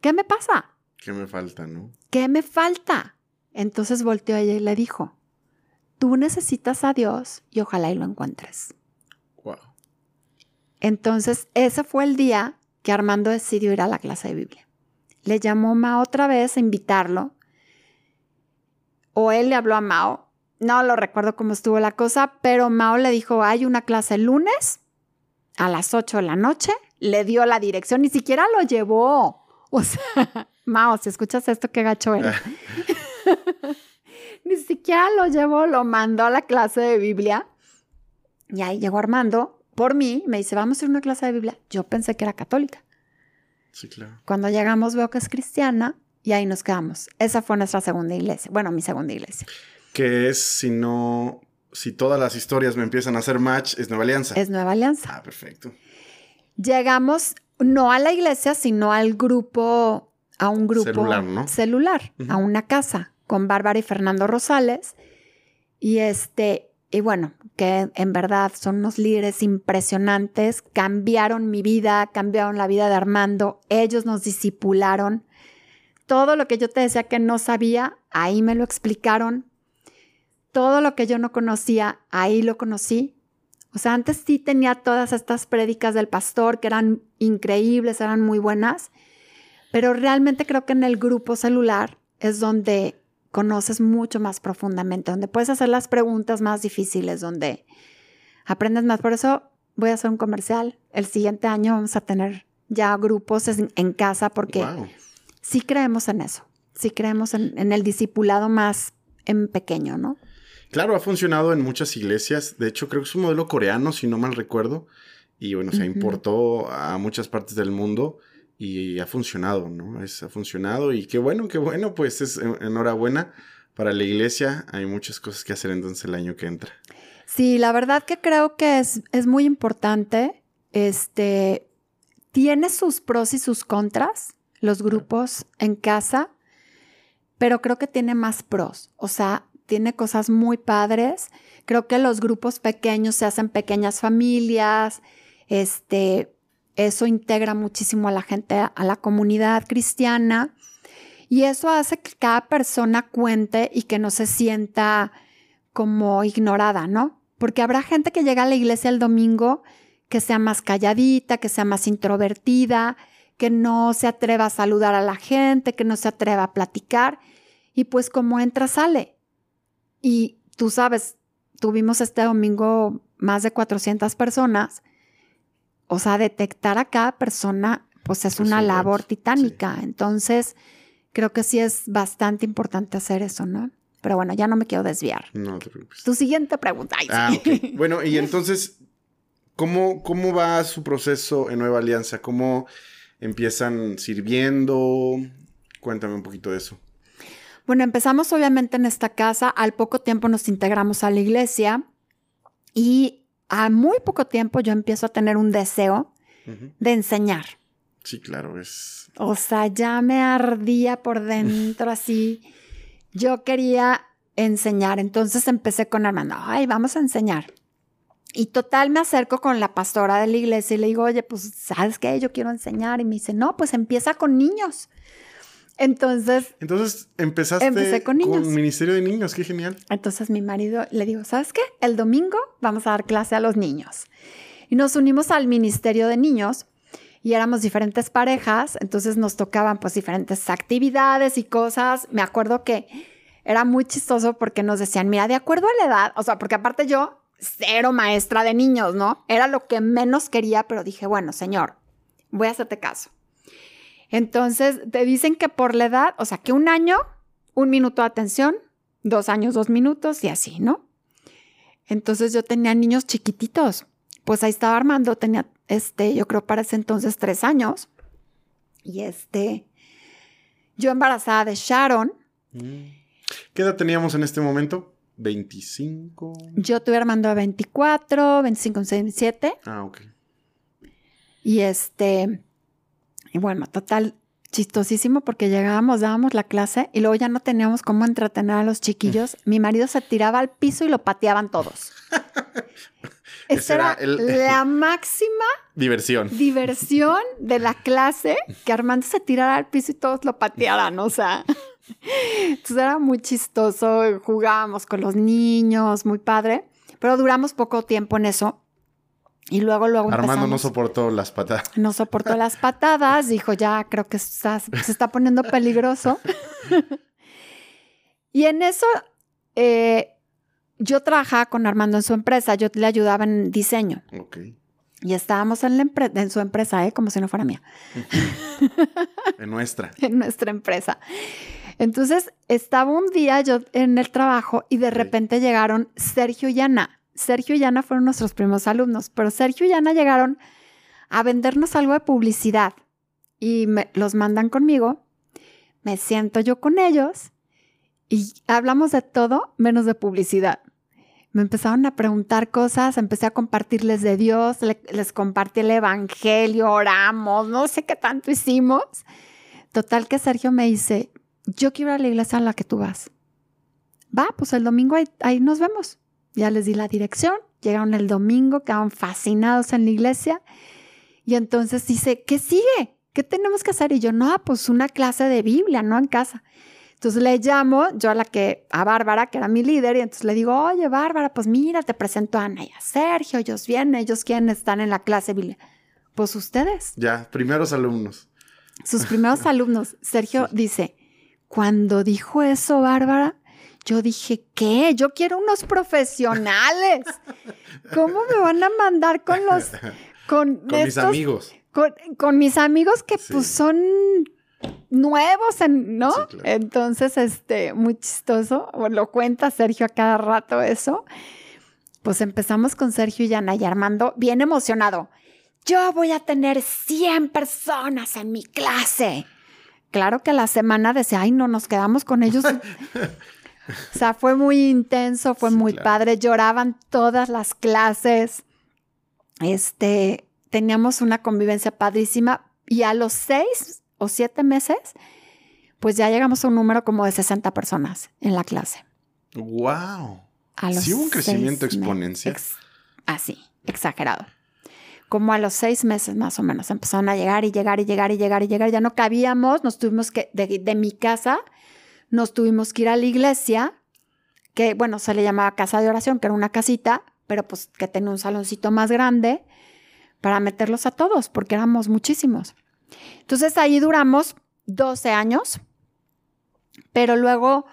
¿Qué me pasa? ¿Qué me falta, no? ¿Qué me falta? Entonces volteó a ella y le dijo, tú necesitas a Dios y ojalá y lo encuentres. Wow. Entonces, ese fue el día que Armando decidió ir a la clase de Biblia. Le llamó Mao otra vez a invitarlo. O él le habló a Mao. No lo recuerdo cómo estuvo la cosa, pero Mao le dijo, hay una clase el lunes a las 8 de la noche. Le dio la dirección, ni siquiera lo llevó. O sea, Mao, si escuchas esto, qué gacho eres. ni siquiera lo llevó, lo mandó a la clase de Biblia. Y ahí llegó Armando por mí, me dice, vamos a ir a una clase de Biblia. Yo pensé que era católica. Sí, claro. Cuando llegamos veo que es cristiana y ahí nos quedamos. Esa fue nuestra segunda iglesia. Bueno, mi segunda iglesia. Que es si no, si todas las historias me empiezan a hacer match, es Nueva Alianza. Es Nueva Alianza. Ah, perfecto. Llegamos no a la iglesia, sino al grupo, a un grupo Celular, ¿no? celular, a una casa con Bárbara y Fernando Rosales. Y este, y bueno, que en verdad son unos líderes impresionantes, cambiaron mi vida, cambiaron la vida de Armando, ellos nos disipularon. Todo lo que yo te decía que no sabía, ahí me lo explicaron. Todo lo que yo no conocía, ahí lo conocí. O sea, antes sí tenía todas estas prédicas del pastor que eran increíbles, eran muy buenas, pero realmente creo que en el grupo celular es donde conoces mucho más profundamente, donde puedes hacer las preguntas más difíciles, donde aprendes más. Por eso voy a hacer un comercial. El siguiente año vamos a tener ya grupos en, en casa porque Wow. sí creemos en eso, sí creemos en, en el discipulado más en pequeño, ¿no? Claro, ha funcionado en muchas iglesias. De hecho, creo que es un modelo coreano, si no mal recuerdo. Y bueno, se importó a muchas partes del mundo y ha funcionado, ¿no? Es, ha funcionado y qué bueno, qué bueno, pues es en- enhorabuena para la iglesia. Hay muchas cosas que hacer entonces el año que entra. Sí, la verdad que creo que es, es muy importante. Este tiene sus pros y sus contras, los grupos en casa, pero creo que tiene más pros. O sea, tiene cosas muy padres. Creo que los grupos pequeños se hacen pequeñas familias. Este, eso integra muchísimo a la gente, a la comunidad cristiana. Y eso hace que cada persona cuente y que no se sienta como ignorada, ¿no? Porque habrá gente que llega a la iglesia el domingo que sea más calladita, que sea más introvertida, que no se atreva a saludar a la gente, que no se atreva a platicar. Y pues como entra, sale. Y tú sabes, tuvimos este domingo más de 400 personas. O sea, detectar a cada persona, pues es una labor sí. titánica. Entonces, creo que sí es bastante importante hacer eso, ¿no? Pero bueno, ya no me quiero desviar. No te preocupes. Tu siguiente pregunta. Ay, sí. Ah, ok. Bueno, y entonces, ¿cómo, ¿cómo va su proceso en Nueva Alianza? ¿Cómo empiezan sirviendo? Cuéntame un poquito de eso. Bueno, empezamos obviamente en esta casa, al poco tiempo nos integramos a la iglesia y a muy poco tiempo yo empiezo a tener un deseo de enseñar. Sí, claro, es... O sea, ya me ardía por dentro así. Yo quería enseñar, entonces empecé con Armando, ay, vamos a enseñar. Y total me acerco con la pastora de la iglesia y le digo, oye, pues, ¿sabes qué? Yo quiero enseñar. Y me dice, no, pues empieza con niños. Entonces, Entonces, empezaste Empecé con niños. Ministerio de Niños, qué genial. Entonces mi marido le digo, ¿sabes qué? El domingo vamos a dar clase a los niños. Y nos unimos al Ministerio de Niños y éramos diferentes parejas, entonces nos tocaban pues diferentes actividades y cosas. Me acuerdo que era muy chistoso porque nos decían, mira, de acuerdo a la edad, o sea, porque aparte yo, cero maestra de niños, ¿no? Era lo que menos quería, pero dije, bueno, señor, voy a hacerte caso. Entonces, te dicen que por la edad, o sea, que un año, un minuto de atención, dos años, dos minutos y así, ¿no? Entonces yo tenía niños chiquititos. Pues ahí estaba Armando, tenía, este, yo creo para ese entonces tres años. Y este, yo embarazada de Sharon. Mm. ¿Qué edad teníamos en este momento? 25. Yo tuve Armando a 24, 25, 27. Ah, ok. Y este, y bueno, total, chistosísimo porque llegábamos, dábamos la clase y luego ya no teníamos cómo entretener a los chiquillos. Mi marido se tiraba al piso y lo pateaban todos. Esa era, la máxima diversión. Diversión de la clase, que Armando se tirara al piso y todos lo patearan, o sea. Entonces era muy chistoso, jugábamos con los niños, muy padre, pero duramos poco tiempo en eso. Y luego, luego Armando no soportó las patadas. No soportó las patadas, dijo, ya creo que se está poniendo peligroso. y en eso, eh, yo trabajaba con Armando en su empresa, yo le ayudaba en diseño. Ok. Y estábamos en, la en su empresa, ¿eh? como si no fuera mía. en nuestra. en nuestra empresa. Entonces, estaba un día yo en el trabajo y de repente llegaron Sergio y Ana. Sergio y Ana fueron nuestros primeros alumnos, pero Sergio y Ana llegaron a vendernos algo de publicidad y me, los mandan conmigo, me siento yo con ellos y hablamos de todo menos de publicidad. Me empezaron a preguntar cosas, empecé a compartirles de Dios, les compartí el Evangelio, oramos, no sé qué tanto hicimos. Total que Sergio me dice, yo quiero ir a la iglesia a la que tú vas. Va, pues el domingo ahí nos vemos. Ya les di la dirección, llegaron el domingo, quedaron fascinados en la iglesia y entonces dice, ¿qué sigue? ¿Qué tenemos que hacer? Y yo, no, pues una clase de Biblia, no en casa. Entonces le llamo yo a la que, a Bárbara, que era mi líder, y entonces le digo, oye, Bárbara, pues mira, te presento a Ana y a Sergio, ellos vienen, ellos quieren estar en la clase de Biblia. Pues ustedes. Ya, primeros alumnos. Sus primeros alumnos. Sergio dice, cuando dijo eso, Bárbara, yo dije, ¿qué? Yo quiero unos profesionales. ¿Cómo me van a mandar con los... Con, mis amigos. Con, mis amigos que pues son nuevos, ¿no? Entonces, este, muy chistoso. lo cuenta Sergio a cada rato eso. Pues empezamos con Sergio y Ana y Armando, bien emocionado. Yo voy a tener 100 personas en mi clase. Claro que la semana decía, ay, no, nos quedamos con ellos O sea, fue muy intenso, fue muy padre. Lloraban todas las clases. Este, teníamos una convivencia padrísima. Y a los seis o siete meses, pues ya llegamos a un número como de 60 personas en la clase. ¡Wow! sí hubo un crecimiento exponencial. así, exagerado. Como a los seis meses más o menos empezaron a llegar y llegar y llegar y llegar y llegar. Ya no cabíamos, nos tuvimos que, de, de mi casa, nos tuvimos que ir a la iglesia, que bueno, se le llamaba casa de oración, que era una casita, pero pues que tenía un saloncito más grande para meterlos a todos, porque éramos muchísimos. Entonces ahí duramos 12 años, pero luego,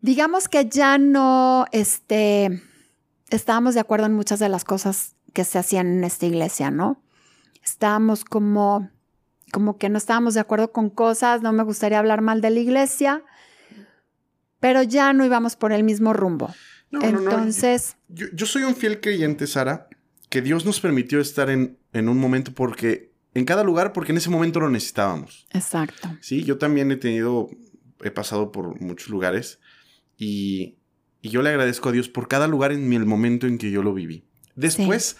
digamos que ya no este, estábamos de acuerdo en muchas de las cosas que se hacían en esta iglesia, ¿no? Estábamos como como que no estábamos de acuerdo con cosas, no me gustaría hablar mal de la iglesia, pero ya no íbamos por el mismo rumbo. Entonces... Yo, soy un fiel creyente, Sara, que Dios nos permitió estar en, en un momento porque, en cada lugar, porque en ese momento lo necesitábamos. Exacto. Sí, yo también he tenido, he pasado por muchos lugares y, y yo le agradezco a Dios por cada lugar en el momento en que yo lo viví. Después...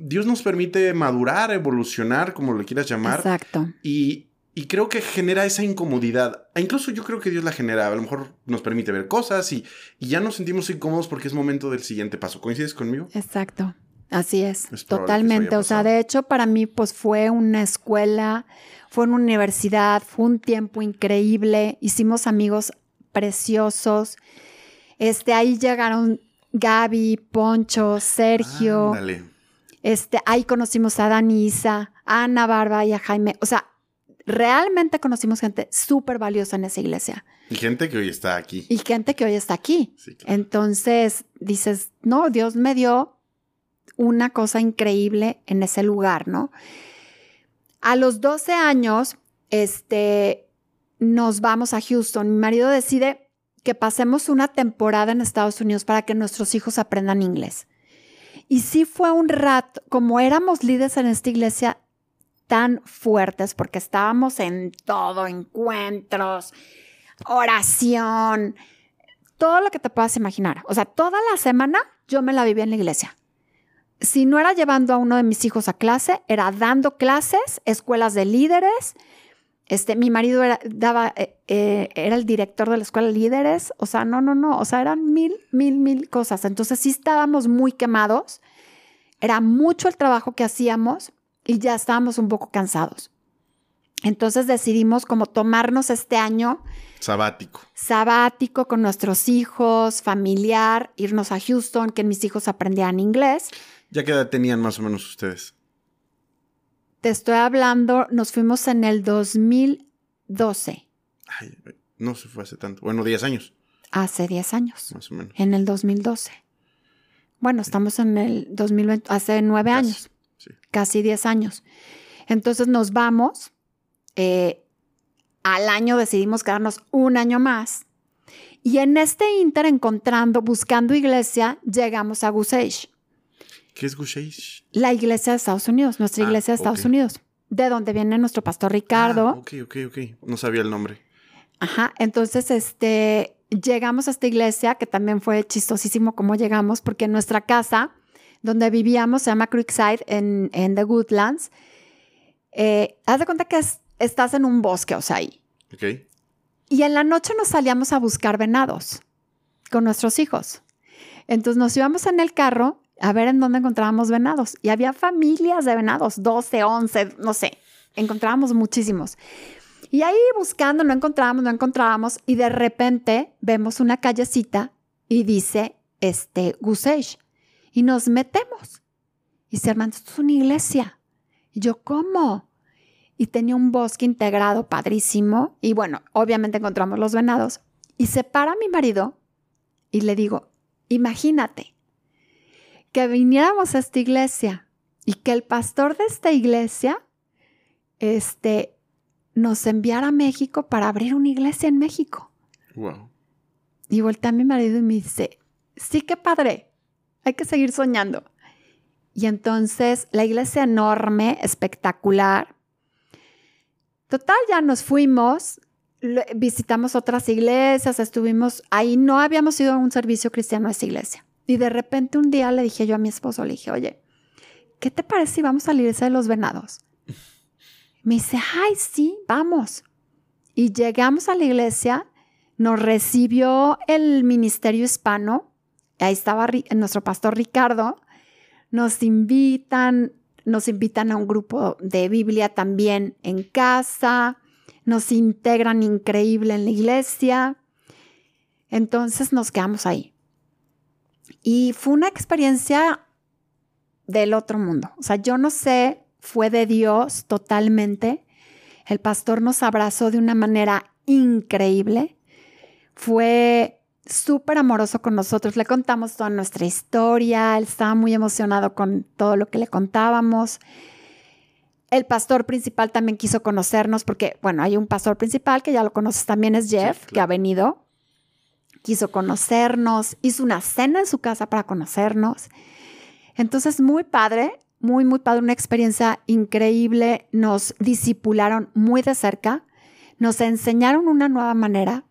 Dios nos permite madurar, evolucionar, como lo quieras llamar. Exacto. Y, creo que genera esa incomodidad. E incluso yo creo que Dios la genera. A lo mejor nos permite ver cosas y, ya nos sentimos incómodos porque es momento del siguiente paso. ¿Coincides conmigo? Exacto. Así es. totalmente. O sea, de hecho, para mí, pues fue una escuela, fue una universidad, fue un tiempo increíble. Hicimos amigos preciosos. Este, ahí llegaron Gaby, Poncho, Sergio. Este, ahí conocimos a Danisa, a Ana Barba y a Jaime. O sea, realmente conocimos gente súper valiosa en esa iglesia. Y gente que hoy está aquí. Y gente que hoy está aquí. Sí, claro. Entonces dices, no, Dios me dio una cosa increíble en ese lugar, ¿no? A los 12 años, este, nos vamos a Houston. Mi marido decide que pasemos una temporada en Estados Unidos para que nuestros hijos aprendan inglés. Y sí fue un rato, como éramos líderes en esta iglesia tan fuertes, porque estábamos en todo, encuentros, oración, todo lo que te puedas imaginar. O sea, toda la semana yo me la vivía en la iglesia. Si no era llevando a uno de mis hijos a clase, era dando clases, escuelas de líderes. Este, mi marido era, daba, eh, eh, era el director de la escuela de líderes. O sea, no, no, no. O sea, eran mil, mil, mil cosas. Entonces sí estábamos muy quemados. Era mucho el trabajo que hacíamos y ya estábamos un poco cansados. Entonces decidimos como tomarnos este año Sabático. sabático con nuestros hijos, familiar, irnos a Houston, que mis hijos aprendieran inglés. ¿Ya qué edad tenían más o menos ustedes? Te estoy hablando, nos fuimos en el 2012, Ay, no se fue hace tanto. Bueno, 10 años, hace 10 años, más o menos. en el 2012. Bueno, estamos en el 2020, hace 9 Casi, años, sí. casi 10 años. Entonces nos vamos, eh, al año decidimos quedarnos un año más. Y en este inter, encontrando, buscando iglesia, llegamos a Gusage. ¿Qué es Gusheish? La iglesia de Estados Unidos, nuestra Ah, iglesia de Estados. Unidos, de donde viene nuestro pastor Ricardo. Ah, ok, ok, ok. No sabía el nombre. Ajá, entonces este, llegamos a esta iglesia, que también fue chistosísimo cómo llegamos, porque nuestra casa, donde vivíamos, se llama Creekside, en, en The Woodlands. Eh, haz de cuenta que es- estás en un bosque, o sea, ahí. Ok. Y en la noche nos salíamos a buscar venados con nuestros hijos. Entonces nos íbamos en el carro a ver en dónde encontrábamos venados. Y había familias de venados, 12, 11, no sé. Encontrábamos muchísimos. Y ahí buscando, no encontrábamos, no encontrábamos. Y de repente vemos una callecita y dice, este, Gusage. Y nos metemos. Y dice, hermano, esto es una iglesia. Y yo, ¿cómo? y tenía un bosque integrado padrísimo. Y bueno, obviamente encontramos los venados. Y se para mi marido y le digo, imagínate que viniéramos a esta iglesia y que el pastor de esta iglesia este, nos enviara a México para abrir una iglesia en México. Wow. Y voltea a mi marido y me dice, sí, qué padre, hay que seguir soñando. Y entonces la iglesia enorme, espectacular. Total, ya nos fuimos, visitamos otras iglesias, estuvimos ahí, no habíamos ido a un servicio cristiano a esa iglesia. Y de repente un día le dije yo a mi esposo, le dije, oye, ¿qué te parece si vamos a la iglesia de los venados? Me dice, ay, sí, vamos. Y llegamos a la iglesia, nos recibió el ministerio hispano, ahí estaba nuestro pastor Ricardo, nos invitan, nos invitan a un grupo de Biblia también en casa, nos integran increíble en la iglesia, entonces nos quedamos ahí. Y fue una experiencia del otro mundo, o sea, yo no sé, fue de Dios totalmente. El pastor nos abrazó de una manera increíble. Fue súper amoroso con nosotros. Le contamos toda nuestra historia. Él estaba muy emocionado con todo lo que le contábamos. El pastor principal también quiso conocernos porque, bueno, hay un pastor principal que ya lo conoces también, es Jeff, que claro. ha venido. Quiso conocernos, hizo una cena en su casa para conocernos. Entonces, muy padre, muy, muy padre, una experiencia increíble. Nos disipularon muy de cerca, nos enseñaron una nueva manera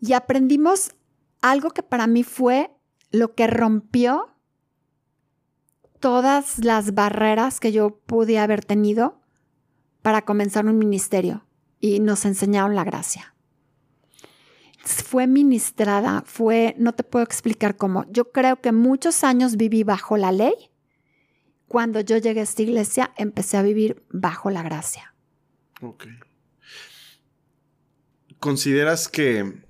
y aprendimos algo que para mí fue lo que rompió todas las barreras que yo pude haber tenido para comenzar un ministerio y nos enseñaron la gracia. Fue ministrada, fue, no te puedo explicar cómo. Yo creo que muchos años viví bajo la ley. Cuando yo llegué a esta iglesia, empecé a vivir bajo la gracia. Ok. ¿Consideras que...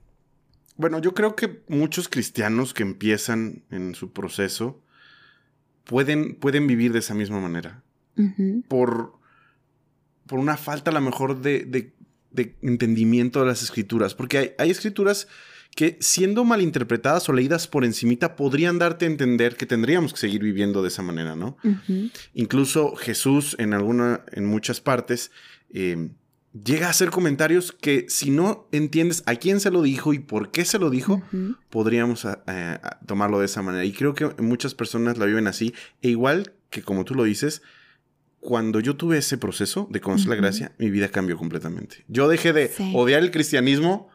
Bueno, yo creo que muchos cristianos que empiezan en su proceso pueden, pueden vivir de esa misma manera. Por... por una falta a lo mejor de, de, de entendimiento de las escrituras, porque hay, hay escrituras que siendo malinterpretadas o leídas por encimita podrían darte a entender que tendríamos que seguir viviendo de esa manera, ¿no? Incluso Jesús en alguna, en muchas partes, eh, llega a hacer comentarios que si no entiendes a quién se lo dijo y por qué se lo dijo, podríamos eh, tomarlo de esa manera. Y creo que muchas personas la viven así. E igual que como tú lo dices, cuando yo tuve ese proceso de conocer la gracia, mi vida cambió completamente. Yo dejé de odiar el cristianismo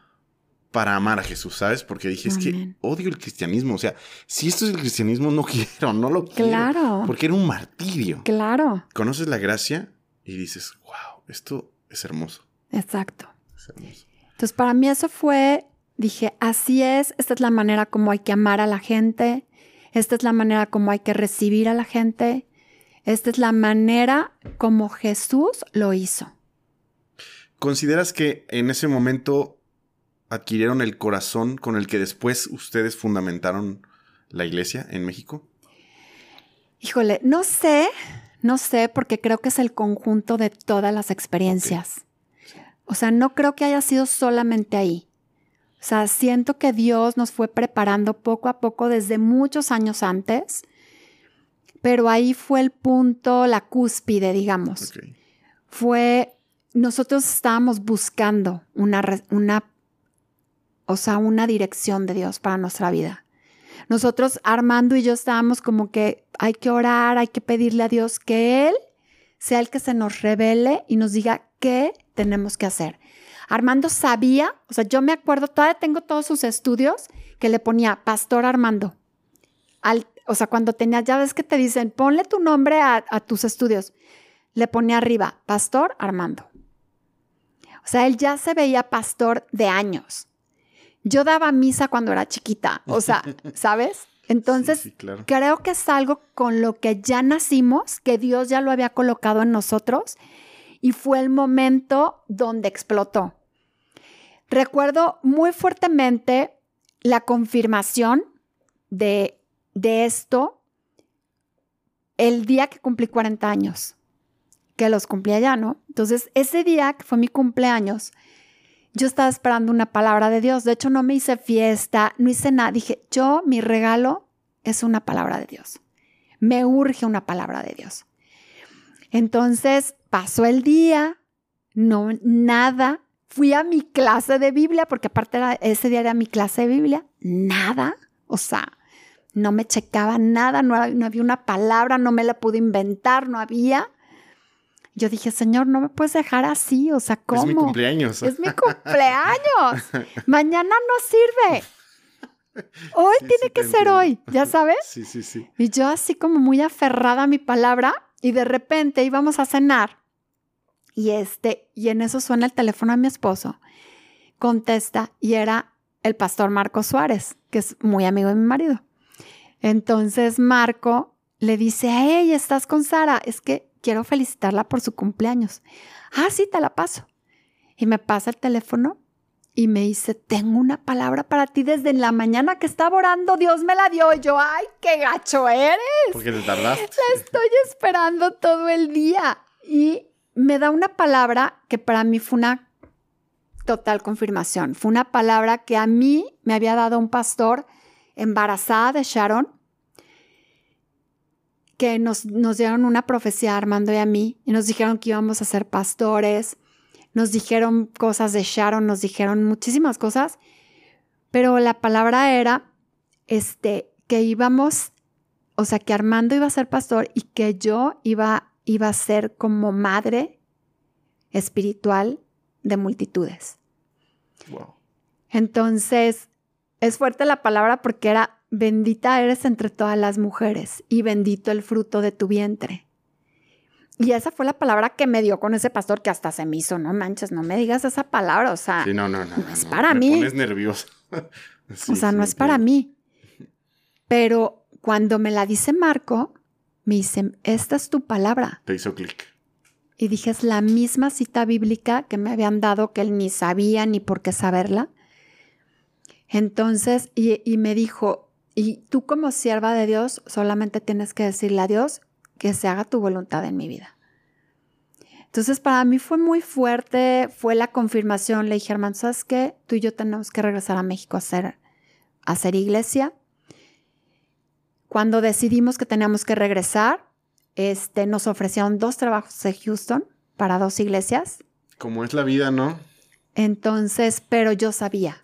para amar a Jesús, ¿sabes? Porque dije, es que odio el cristianismo. O sea, si esto es el cristianismo, no quiero, no lo quiero. Claro. Porque era un martirio. Claro. Conoces la gracia y dices, wow, esto es hermoso. Exacto. Es hermoso. Entonces, para mí eso fue, dije, así es, esta es la manera como hay que amar a la gente, esta es la manera como hay que recibir a la gente, esta es la manera como Jesús lo hizo. ¿Consideras que en ese momento adquirieron el corazón con el que después ustedes fundamentaron la iglesia en México? Híjole, no sé, no sé, porque creo que es el conjunto de todas las experiencias. O sea, no creo que haya sido solamente ahí. O sea, siento que Dios nos fue preparando poco a poco desde muchos años antes, pero ahí fue el punto, la cúspide, digamos. Fue, nosotros estábamos buscando una, una o sea, una dirección de Dios para nuestra vida. Nosotros, Armando y yo, estábamos como que hay que orar, hay que pedirle a Dios que Él sea el que se nos revele y nos diga qué tenemos que hacer. Armando sabía, o sea, yo me acuerdo, todavía tengo todos sus estudios que le ponía Pastor Armando. Al, o sea, cuando tenías, ya ves que te dicen, ponle tu nombre a, a tus estudios, le ponía arriba, Pastor Armando. O sea, él ya se veía pastor de años. Yo daba misa cuando era chiquita, o sea, ¿sabes? Entonces, creo que es algo con lo que ya nacimos, que Dios ya lo había colocado en nosotros y fue el momento donde explotó. Recuerdo muy fuertemente la confirmación de, de esto el día que cumplí 40 años, que los cumplí allá, ¿no? Entonces, ese día que fue mi cumpleaños, yo estaba esperando una palabra de Dios. De hecho, no me hice fiesta, no hice nada. Dije, yo, mi regalo es una palabra de Dios. Me urge una palabra de Dios. Entonces, pasó el día, no, nada. Fui a mi clase de Biblia, porque aparte era, ese día era mi clase de Biblia, nada. O sea, no me checaba nada, no, no había una palabra, no me la pude inventar, no había. Yo dije, Señor, no me puedes dejar así, o sea, ¿cómo? Es mi cumpleaños. Es mi cumpleaños. Mañana no sirve. Hoy tiene que ser hoy, ¿ya sabes? Sí, sí, sí. Y yo así como muy aferrada a mi palabra y de repente íbamos a cenar y este, y en eso suena el teléfono a mi esposo. Contesta y era el pastor Marco Suárez, que es muy amigo de mi marido. Entonces Marco le dice, hey, ¿estás con Sara? Es que quiero felicitarla por su cumpleaños. Ah, sí, te la paso. Y me pasa el teléfono y me dice, tengo una palabra para ti desde la mañana que estaba orando, Dios me la dio. Y yo, ay, qué gacho eres. Porque te tardaste. La estoy esperando todo el día. Y me da una palabra que para mí fue una total confirmación. Fue una palabra que a mí me había dado un pastor embarazada de Sharon que nos, dieron una profecía a Armando y a mí y nos dijeron que íbamos a ser pastores, nos dijeron cosas de Sharon, nos dijeron muchísimas cosas, pero la palabra era este, que íbamos, o sea, que Armando iba a ser pastor y que yo iba, iba a ser como madre espiritual de multitudes. Entonces, es fuerte la palabra porque era bendita eres entre todas las mujeres y bendito el fruto de tu vientre. Y esa fue la palabra que me dio con ese pastor que hasta se me hizo, no manches, no me digas esa palabra, o sea, no, no, no, es para mí. Pones nervioso. o sea, no es para mí. Pero cuando me la dice Marco, me dice, esta es tu palabra. Te hizo clic. Y dije, es la misma cita bíblica que me habían dado que él ni sabía ni por qué saberla. Entonces, y, y me dijo, y tú como sierva de Dios solamente tienes que decirle a Dios que se haga tu voluntad en mi vida. Entonces para mí fue muy fuerte, fue la confirmación. Le dije, hermano, ¿sabes qué? Tú y yo tenemos que regresar a México a hacer, a hacer iglesia. Cuando decidimos que teníamos que regresar, este, nos ofrecieron dos trabajos en Houston para dos iglesias. Como es la vida, ¿no? Entonces, pero yo sabía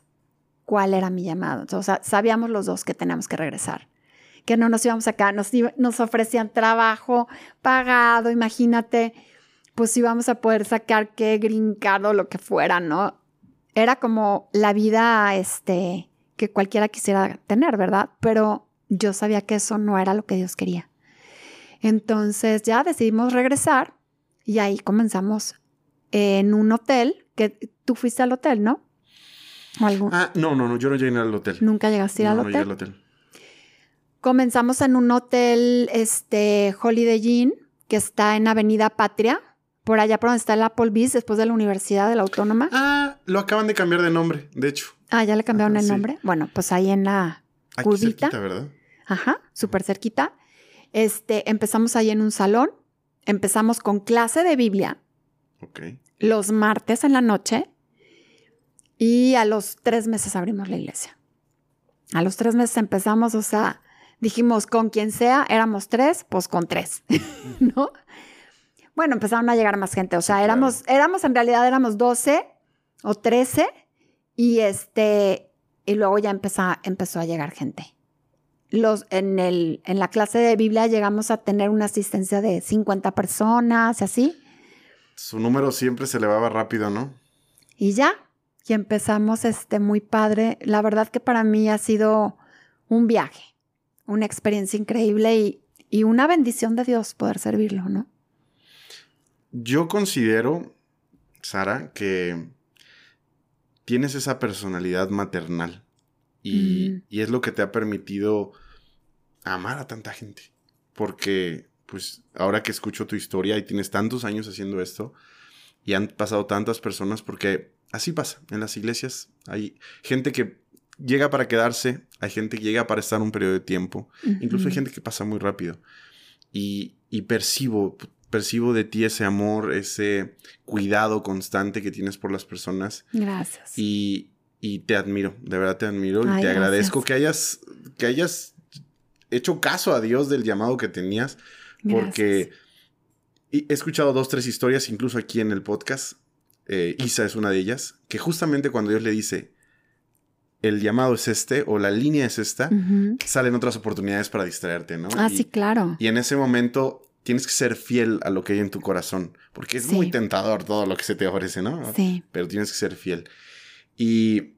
cuál era mi llamado. O sea, sabíamos los dos que teníamos que regresar, que no nos íbamos acá, nos, nos ofrecían trabajo pagado, imagínate, pues íbamos a poder sacar qué grincado, lo que fuera, ¿no? Era como la vida, este, que cualquiera quisiera tener, ¿verdad? Pero yo sabía que eso no era lo que Dios quería. Entonces ya decidimos regresar y ahí comenzamos en un hotel, que tú fuiste al hotel, ¿no? Ah, no, no, no, yo no llegué al hotel. ¿Nunca llegaste no, al no hotel? llegué al hotel. Comenzamos en un hotel, este, Holiday Inn, que está en Avenida Patria, por allá por donde está el Applebee's, después de la Universidad de la Autónoma. Ah, lo acaban de cambiar de nombre, de hecho. Ah, ¿ya le cambiaron Ajá, el sí. nombre? Bueno, pues ahí en la Aquí curvita. cerquita, ¿verdad? Ajá, súper cerquita. Este, empezamos ahí en un salón. Empezamos con clase de Biblia Ok. los martes en la noche y a los tres meses abrimos la iglesia. A los tres meses empezamos, o sea, dijimos con quien sea, éramos tres, pues con tres, ¿no? Bueno, empezaron a llegar más gente, o sea, éramos, éramos en realidad éramos 12 o 13 y este, y luego ya empezó, empezó a llegar gente. Los, en, el, en la clase de Biblia llegamos a tener una asistencia de 50 personas y así. Su número siempre se elevaba rápido, ¿no? Y ya, y empezamos este muy padre. La verdad que para mí ha sido un viaje, una experiencia increíble y, y una bendición de Dios poder servirlo, ¿no? Yo considero, Sara, que tienes esa personalidad maternal y, Mm. y es lo que te ha permitido amar a tanta gente. Porque, pues, ahora que escucho tu historia y tienes tantos años haciendo esto y han pasado tantas personas, porque así pasa, en las iglesias hay gente que llega para quedarse, hay gente que llega para estar un periodo de tiempo, incluso hay gente que pasa muy rápido. Y, y percibo, percibo de ti ese amor, ese cuidado constante que tienes por las personas. Gracias. Y, y te admiro, de verdad te admiro. y te agradezco que hayas, que hayas hecho caso a Dios del llamado que tenías. Porque he escuchado dos, tres historias, incluso aquí en el podcast. Eh, Isa es una de ellas. Que justamente cuando Dios le dice, el llamado es este o la línea es esta, salen otras oportunidades para distraerte, ¿no? Ah, y, sí, claro. y en ese momento tienes que ser fiel a lo que hay en tu corazón, porque es Sí. muy tentador todo lo que se te ofrece, ¿no? Sí. Pero tienes que ser fiel. Y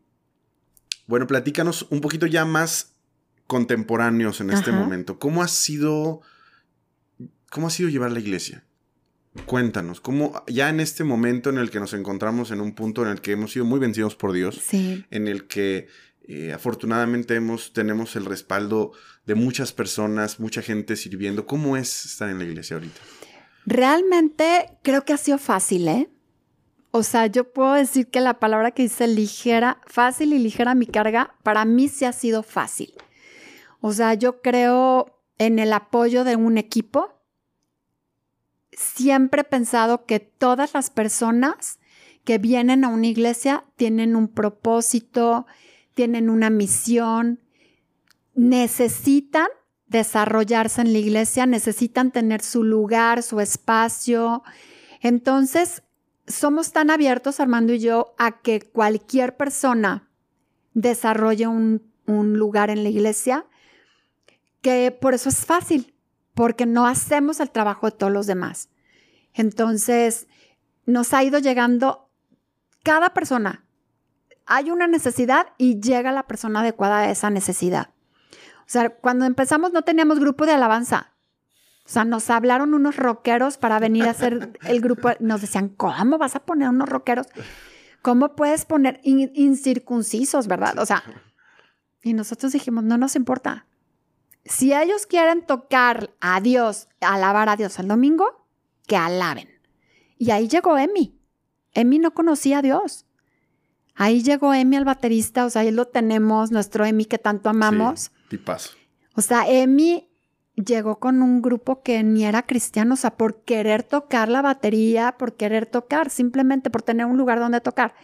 bueno, platícanos un poquito ya más contemporáneos en este momento. ¿Cómo ha sido cómo ha sido llevar la iglesia? Cuéntanos, ¿cómo ya en este momento en el que nos encontramos en un punto en el que hemos sido muy vencidos por Dios, Sí. en el que eh, afortunadamente hemos, tenemos el respaldo de muchas personas, mucha gente sirviendo. ¿Cómo es estar en la iglesia ahorita? Realmente creo que ha sido fácil, ¿eh? O sea, yo puedo decir que la palabra que dice ligera, fácil y ligera mi carga, para mí sí ha sido fácil. O sea, yo creo en el apoyo de un equipo. Siempre he pensado que todas las personas que vienen a una iglesia tienen un propósito, tienen una misión, necesitan desarrollarse en la iglesia, necesitan tener su lugar, su espacio. Entonces, somos tan abiertos, Armando y yo, a que cualquier persona desarrolle un, lugar en la iglesia, que por eso es fácil, porque no hacemos el trabajo de todos los demás. Entonces, nos ha ido llegando cada persona. Hay una necesidad y llega la persona adecuada a esa necesidad. O sea, cuando empezamos no teníamos grupo de alabanza. O sea, nos hablaron unos rockeros para venir a hacer el grupo. Nos decían, ¿cómo vas a poner unos rockeros? ¿Cómo puedes poner in- incircuncisos, verdad? O sea, y nosotros dijimos, no nos importa. Si ellos quieren tocar a Dios, alabar a Dios el domingo, que alaben. Y ahí llegó Emi. Emi no conocía a Dios. Ahí llegó Emi al baterista, o sea, ahí lo tenemos, nuestro Emi que tanto amamos. Sí, tipazo. O sea, Emi llegó con un grupo que ni era cristiano, o sea, por querer tocar la batería, por querer tocar, simplemente por tener un lugar donde tocar.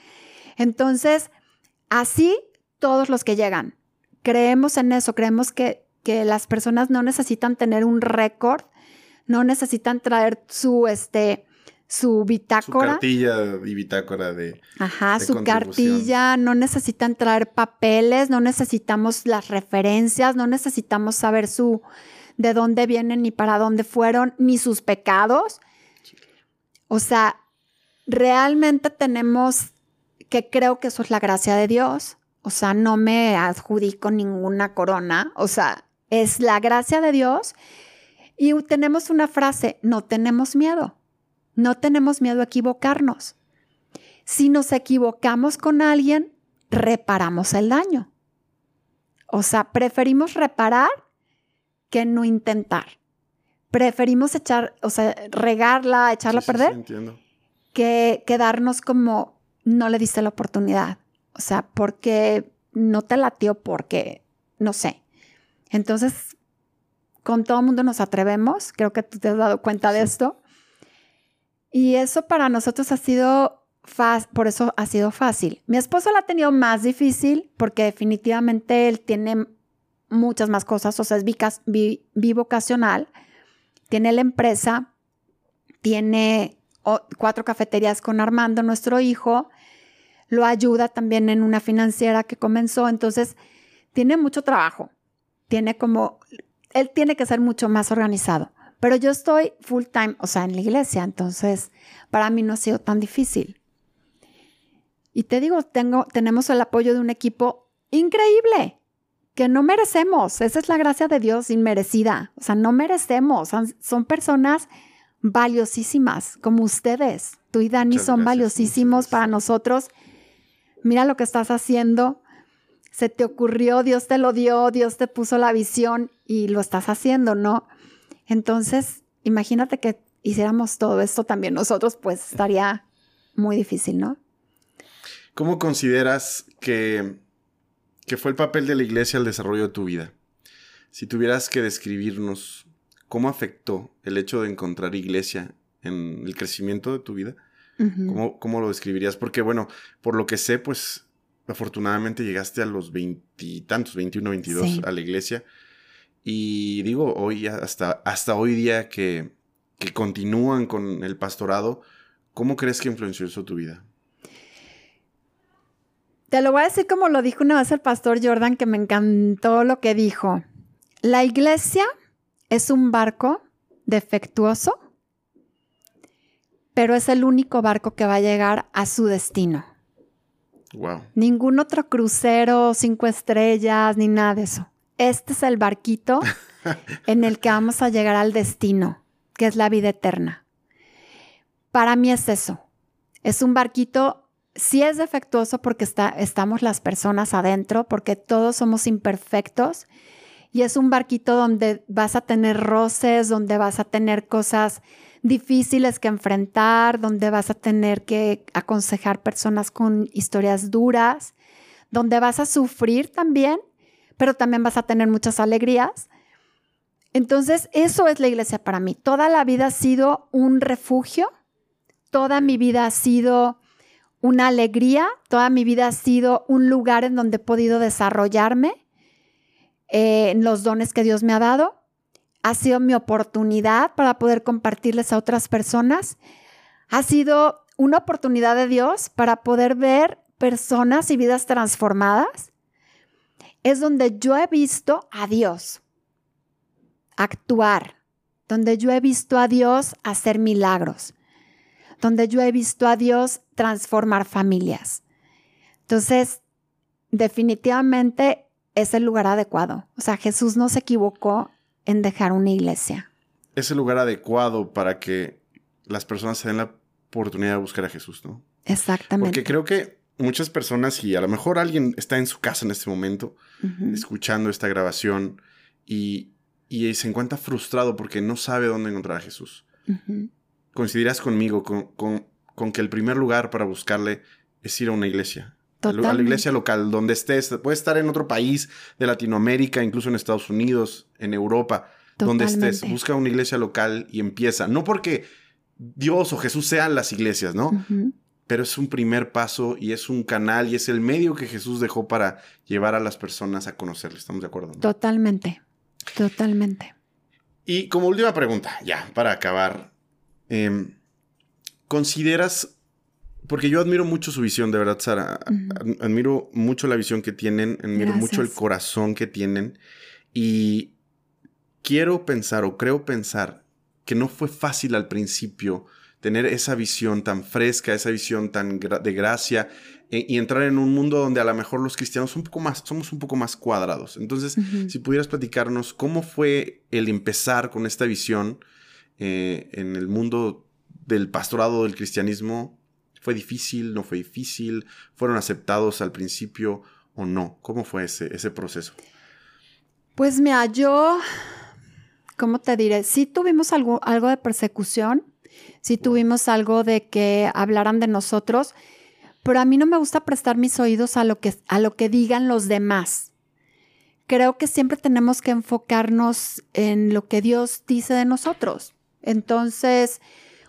Entonces, así todos los que llegan, creemos en eso, creemos que, que las personas no necesitan tener un récord, no necesitan traer su, este, su bitácora. Su cartilla y bitácora de. Ajá, su cartilla. No necesitan traer papeles, no necesitamos las referencias, no necesitamos saber su de dónde vienen ni para dónde fueron, ni sus pecados. O sea, realmente tenemos que creo que eso es la gracia de Dios. O sea, no me adjudico ninguna corona. O sea, es la gracia de Dios. Y tenemos una frase, no tenemos miedo. No tenemos miedo a equivocarnos. Si nos equivocamos con alguien, reparamos el daño. O sea, preferimos reparar que no intentar. Preferimos echar, o sea, regarla, echarla a perder, entiendo. que quedarnos como no le diste la oportunidad. O sea, porque no te latió, porque no sé. Entonces, con todo el mundo nos atrevemos. Creo que tú te has dado cuenta de esto. Y eso para nosotros ha sido fácil, por eso ha sido fácil. Mi esposo la ha tenido más difícil porque definitivamente él tiene muchas más cosas, o sea, es bivocacional, tiene la empresa, tiene cuatro cafeterías con Armando, nuestro hijo, lo ayuda también en una financiera que comenzó, entonces tiene mucho trabajo, tiene como, él tiene que ser mucho más organizado, pero yo estoy full time, o sea, en la iglesia, entonces para mí no ha sido tan difícil. Y te digo, tengo, tenemos el apoyo de un equipo increíble que no merecemos. Esa es la gracia de Dios inmerecida. O sea, no merecemos. Son, personas valiosísimas, como ustedes. Tú y Dani son valiosísimos para nosotros. Mira lo que estás haciendo. Se te ocurrió, Dios te lo dio, Dios te puso la visión y lo estás haciendo, ¿no? Entonces, imagínate que hiciéramos todo esto también nosotros, pues estaría muy difícil, ¿no? ¿Cómo consideras que ¿Qué fue el papel de la iglesia al desarrollo de tu vida? Si tuvieras que describirnos cómo afectó el hecho de encontrar iglesia en el crecimiento de tu vida, ¿cómo, lo describirías? Porque bueno, por lo que sé, pues afortunadamente llegaste a los veintitantos, 21, 22 a la iglesia. Y digo, hoy hasta, hasta hoy día que, que continúan con el pastorado, ¿cómo crees que influenció eso tu vida? Te lo voy a decir como lo dijo una vez el pastor Jordan, que me encantó lo que dijo. La iglesia es un barco defectuoso, pero es el único barco que va a llegar a su destino. Wow. Ningún otro crucero, cinco estrellas, ni nada de eso. Este es el barquito en el que vamos a llegar al destino, que es la vida eterna. Para mí es eso. Es un barquito sí es defectuoso porque está, estamos las personas adentro, porque todos somos imperfectos y es un barquito donde vas a tener roces, donde vas a tener cosas difíciles que enfrentar, donde vas a tener que aconsejar personas con historias duras, donde vas a sufrir también, pero también vas a tener muchas alegrías. Entonces, eso es la iglesia para mí. Toda la vida ha sido un refugio, toda mi vida ha sido una alegría. Toda mi vida ha sido un lugar en donde he podido desarrollarme eh, en los dones que Dios me ha dado. Ha sido mi oportunidad para poder compartirles a otras personas. Ha sido una oportunidad de Dios para poder ver personas y vidas transformadas. Es donde yo he visto a Dios actuar, donde yo he visto a Dios hacer milagros, donde yo he visto a Dios transformar familias. Entonces, definitivamente es el lugar adecuado. O sea, Jesús no se equivocó en dejar una iglesia. Es el lugar adecuado para que las personas se den la oportunidad de buscar a Jesús, ¿no? Exactamente. Porque creo que muchas personas, y a lo mejor alguien está en su casa en este momento, escuchando esta grabación, y, se encuentra frustrado porque no sabe dónde encontrar a Jesús coincidirás conmigo con, que el primer lugar para buscarle es ir a una iglesia. A la iglesia local, donde estés. Puede estar en otro país de Latinoamérica, incluso en Estados Unidos, en Europa. donde estés, busca una iglesia local y empieza. No porque Dios o Jesús sean las iglesias, ¿no? Pero es un primer paso y es un canal y es el medio que Jesús dejó para llevar a las personas a conocerle. ¿Estamos de acuerdo? Totalmente, totalmente. Y como última pregunta, ya, para acabar, em, ¿consideras, porque yo admiro mucho su visión, de verdad, Sara, admiro mucho la visión que tienen, admiro mucho el corazón que tienen. Y quiero pensar o creo pensar que no fue fácil al principio tener esa visión tan fresca, esa visión tan de gracia e, y entrar en un mundo donde a lo mejor los cristianos un poco más, somos un poco más cuadrados. Entonces, si pudieras platicarnos cómo fue el empezar con esta visión eh, en el mundo del pastorado del cristianismo, ¿fue difícil? ¿No fue difícil? ¿Fueron aceptados al principio o no? ¿Cómo fue ese, ese proceso? Pues mira, yo, ¿cómo te diré? Sí tuvimos algo, algo de persecución, sí tuvimos algo de que hablaran de nosotros, pero a mí no me gusta prestar mis oídos a lo que, a lo que digan los demás. Creo que siempre tenemos que enfocarnos en lo que Dios dice de nosotros. Entonces,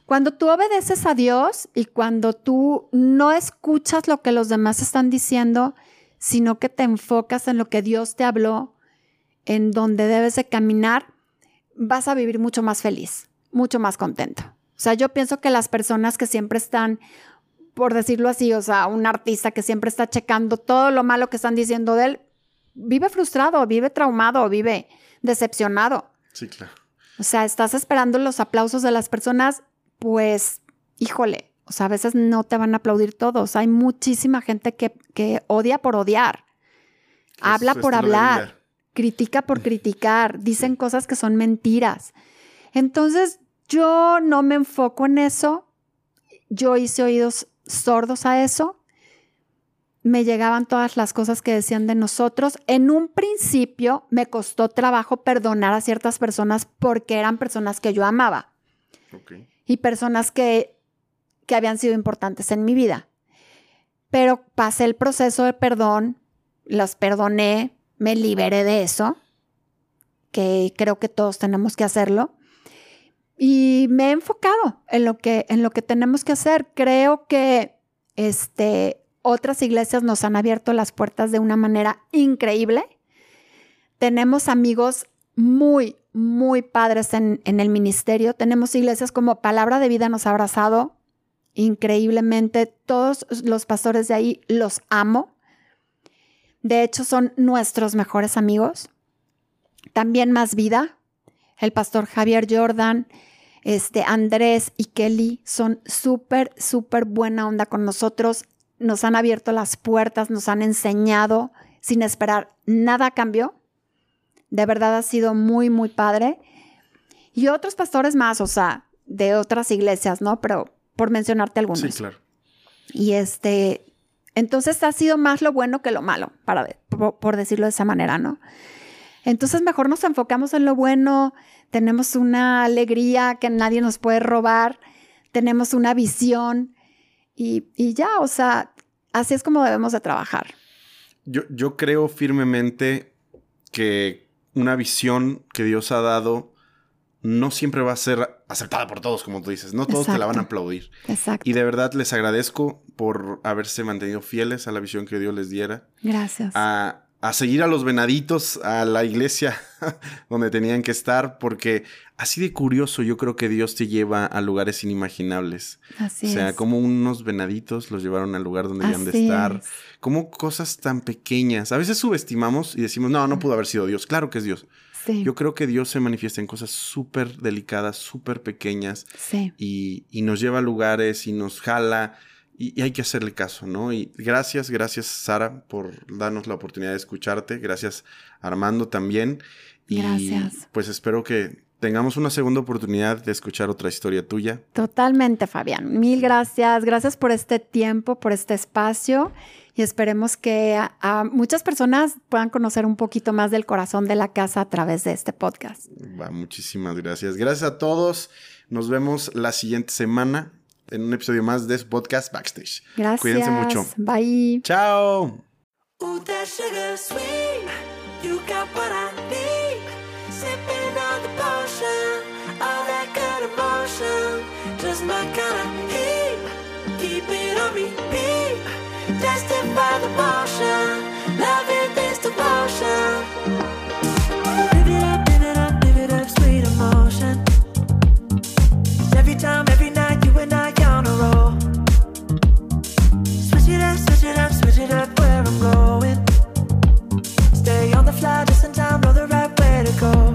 cuando tú obedeces a Dios y cuando tú no escuchas lo que los demás están diciendo, sino que te enfocas en lo que Dios te habló, en donde debes de caminar, vas a vivir mucho más feliz, mucho más contento. O sea, yo pienso que las personas que siempre están por decirlo así, o sea, un artista que siempre está checando todo lo malo que están diciendo de él, vive frustrado, vive traumado, vive decepcionado. Sí, claro. O sea, estás esperando los aplausos de las personas, pues, híjole, o sea, a veces no te van a aplaudir todos. Hay muchísima gente que, odia por odiar, habla por hablar, critica por criticar, dicen cosas que son mentiras. Entonces, yo no me enfoco en eso. Yo hice oídos sordos a eso. Me llegaban todas las cosas que decían de nosotros. En un principio me costó trabajo perdonar a ciertas personas porque eran personas que yo amaba. Y personas que, que habían sido importantes en mi vida. Pero pasé el proceso de perdón, las perdoné, me liberé de eso, que creo que todos tenemos que hacerlo. Y me he enfocado en lo que, en lo que tenemos que hacer. Creo que este, otras iglesias nos han abierto las puertas de una manera increíble. Tenemos amigos muy, muy padres en, el ministerio. Tenemos iglesias como Palabra de Vida nos ha abrazado increíblemente. Todos los pastores de ahí los amo. De hecho, son nuestros mejores amigos. También Más Vida, el pastor Javier Jordan, este, Andrés y Kelly son súper, súper buena onda con nosotros. Nos han abierto las puertas, nos han enseñado sin esperar nada a cambio. De verdad ha sido muy, muy padre. Y otros pastores más, o sea, de otras iglesias, ¿no? Pero por mencionarte algunos. Sí, claro. Y este, entonces ha sido más lo bueno que lo malo, para, por decirlo de esa manera, ¿no? Entonces mejor nos enfocamos en lo bueno, tenemos una alegría que nadie nos puede robar, tenemos una visión y, ya, o sea, así es como debemos de trabajar. Yo, yo creo firmemente que una visión que Dios ha dado no siempre va a ser aceptada por todos, como tú dices. No todos te la van a aplaudir. Exacto. Y de verdad les agradezco por haberse mantenido fieles a la visión que Dios les diera. Gracias. A, a seguir a los venaditos a la iglesia donde tenían que estar, porque así de curioso yo creo que Dios te lleva a lugares inimaginables. Así o sea, como unos venaditos los llevaron al lugar donde debían de estar, como cosas tan pequeñas. A veces subestimamos y decimos, no, no pudo haber sido Dios. Claro que es Dios. Yo creo que Dios se manifiesta en cosas súper delicadas, súper pequeñas. Y, y nos lleva a lugares y nos jala y, hay que hacerle caso, ¿no? Y gracias, gracias Sara por darnos la oportunidad de escucharte, gracias Armando también. Y gracias. pues espero que tengamos una segunda oportunidad de escuchar otra historia tuya. Totalmente, Fabián. Mil gracias. Gracias por este tiempo, por este espacio y esperemos que a, muchas personas puedan conocer un poquito más del corazón de la casa a través de este podcast. Va, muchísimas gracias. Gracias a todos. Nos vemos la siguiente semana en un episodio más de su podcast Backstage. Gracias. Cuídense mucho. Bye. Chao. The I'm going. Stay on the fly just in time, know the right way to go.